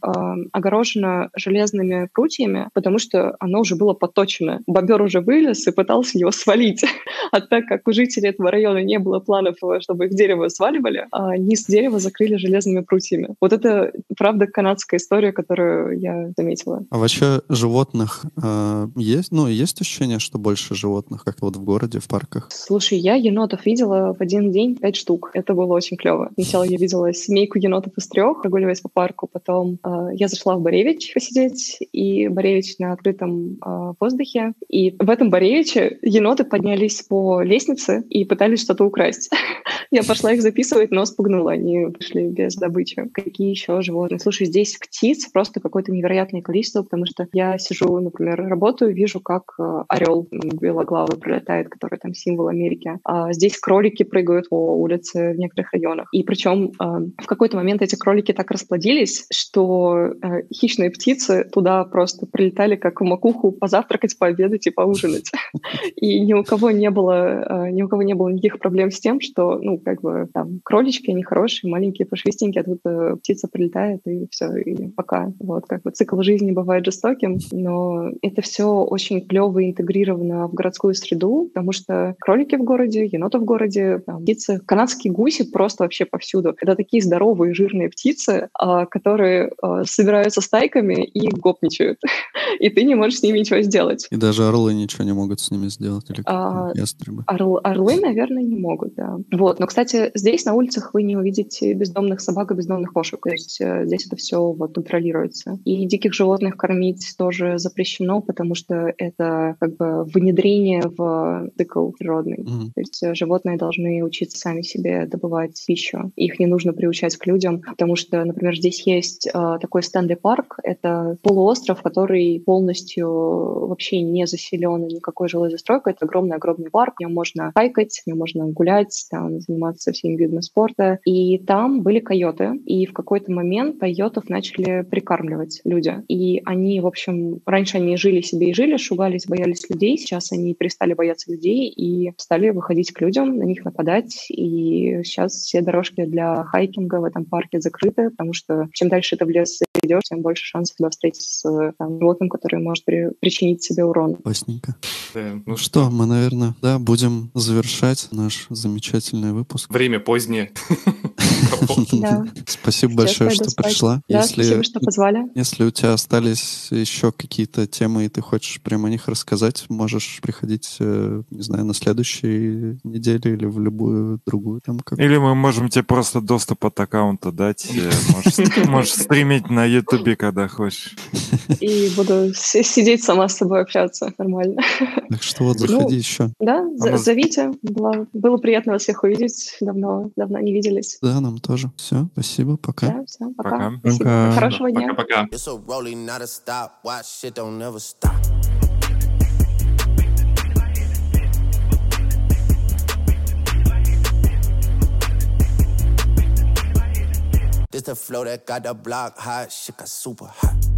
огорожено железными прутьями, потому что оно уже было поточено. Бобер уже вылез и пытался его свалить. А так как у жителей этого района не было планов, чтобы их дерево сваливали, а низ дерева закрыли железными прутьями. Вот это, правда, канадская история, которую я заметила. А вообще животных э, есть? Ну, есть ощущение, что больше животных, как вот в городе, в парках? Слушай, я енотов видела в один день пять штук. Это было очень клево. Сначала я видела семейку енотов из трех, прогуливаясь по парку. Потом э, я зашла в Боревич посидеть, и Боревич на открытом э, воздухе. И в этом Боревиче еноты поднялись по лестнице и пытались что-то украсть. Я пошла их записывать, но спугнула. Они пришли без добычи. Какие еще животные? Слушай, здесь птиц просто какое-то невероятное количество, потому что я сижу, например, работаю, вижу, как э, орел белоглавый прилетает, который там символ Америки. А здесь кролики прыгают по улице в некоторых районах. И причем э, в какой-то момент эти кролики так расплодились, что э, хищные птицы туда просто прилетали как в макуху позавтракать, пообедать и поужинать. И ни у кого не было, ни у кого не было никаких проблем с тем, что, ну, как бы там кролички, они хорошие, маленькие, пушистенькие, а тут э, птица прилетает и все, и пока. Вот как бы цикл жизни бывает жестоким, но это все очень клево интегрировано в городскую среду, потому что кролики в городе, еноты в городе, там, птицы, канадские гуси просто вообще повсюду. Это такие здоровые жирные птицы, э, которые э, собираются стайками и гопничают, и ты не можешь с ними ничего сделать. И даже орлы ничего не могут с ними сделать, или а, ястребы. Орл, орлы, наверное, не могут, да. Вот, но, кстати, здесь на улицах вы не увидите бездомных собак и бездомных кошек. То есть э, здесь это все вот контролируется. И диких животных кормить тоже запрещено, потому что это как бы внедрение в цикл природный. Mm-hmm. То есть э, животные должны учиться сами себе добывать пищу. Их не нужно приучать к людям, потому что, например, здесь есть э, такой Стэнли парк. Это полуостров, который полностью вообще не заселен никакой жилой застройкой. Это огромный-огромный парк. В нем можно хайкать, в нем можно гулять, там, заниматься всеми видами спорта. И там были койоты, и в какой-то момент койотов начали прикармливать люди. И они, в общем, раньше они жили себе и жили, шугались, боялись людей, сейчас они перестали бояться людей и стали выходить к людям, на них нападать, и сейчас все дорожки для хайкинга в этом парке закрыты, потому что чем дальше ты в лес идешь, тем больше шансов тебя встретить с там, животным, который может при, причинить себе урон. Классненько. Да, ну что, мы, наверное, да, будем завершать наш замечательный выпуск. Время позднее. Спасибо большое, что пришла. Спасибо, что позвали. Если у тебя остались еще какие-то темы, и ты хочешь прямо о них рассказать, можешь приходить, э, не знаю, на следующей неделе или в любую другую. там. Или мы можем тебе просто доступ от аккаунта дать. Э, можешь стримить на Ютубе, когда хочешь. И буду сидеть сама с собой общаться нормально. Так что вот заходи ну, еще. Да, а зовите. Было приятно вас всех увидеть. Давно, давно не виделись. Да, нам тоже. Все, спасибо, пока. Да, все, пока. пока. Спасибо. Хорошего дня. Пока-пока. This the flow that got the block hot, shit got super hot.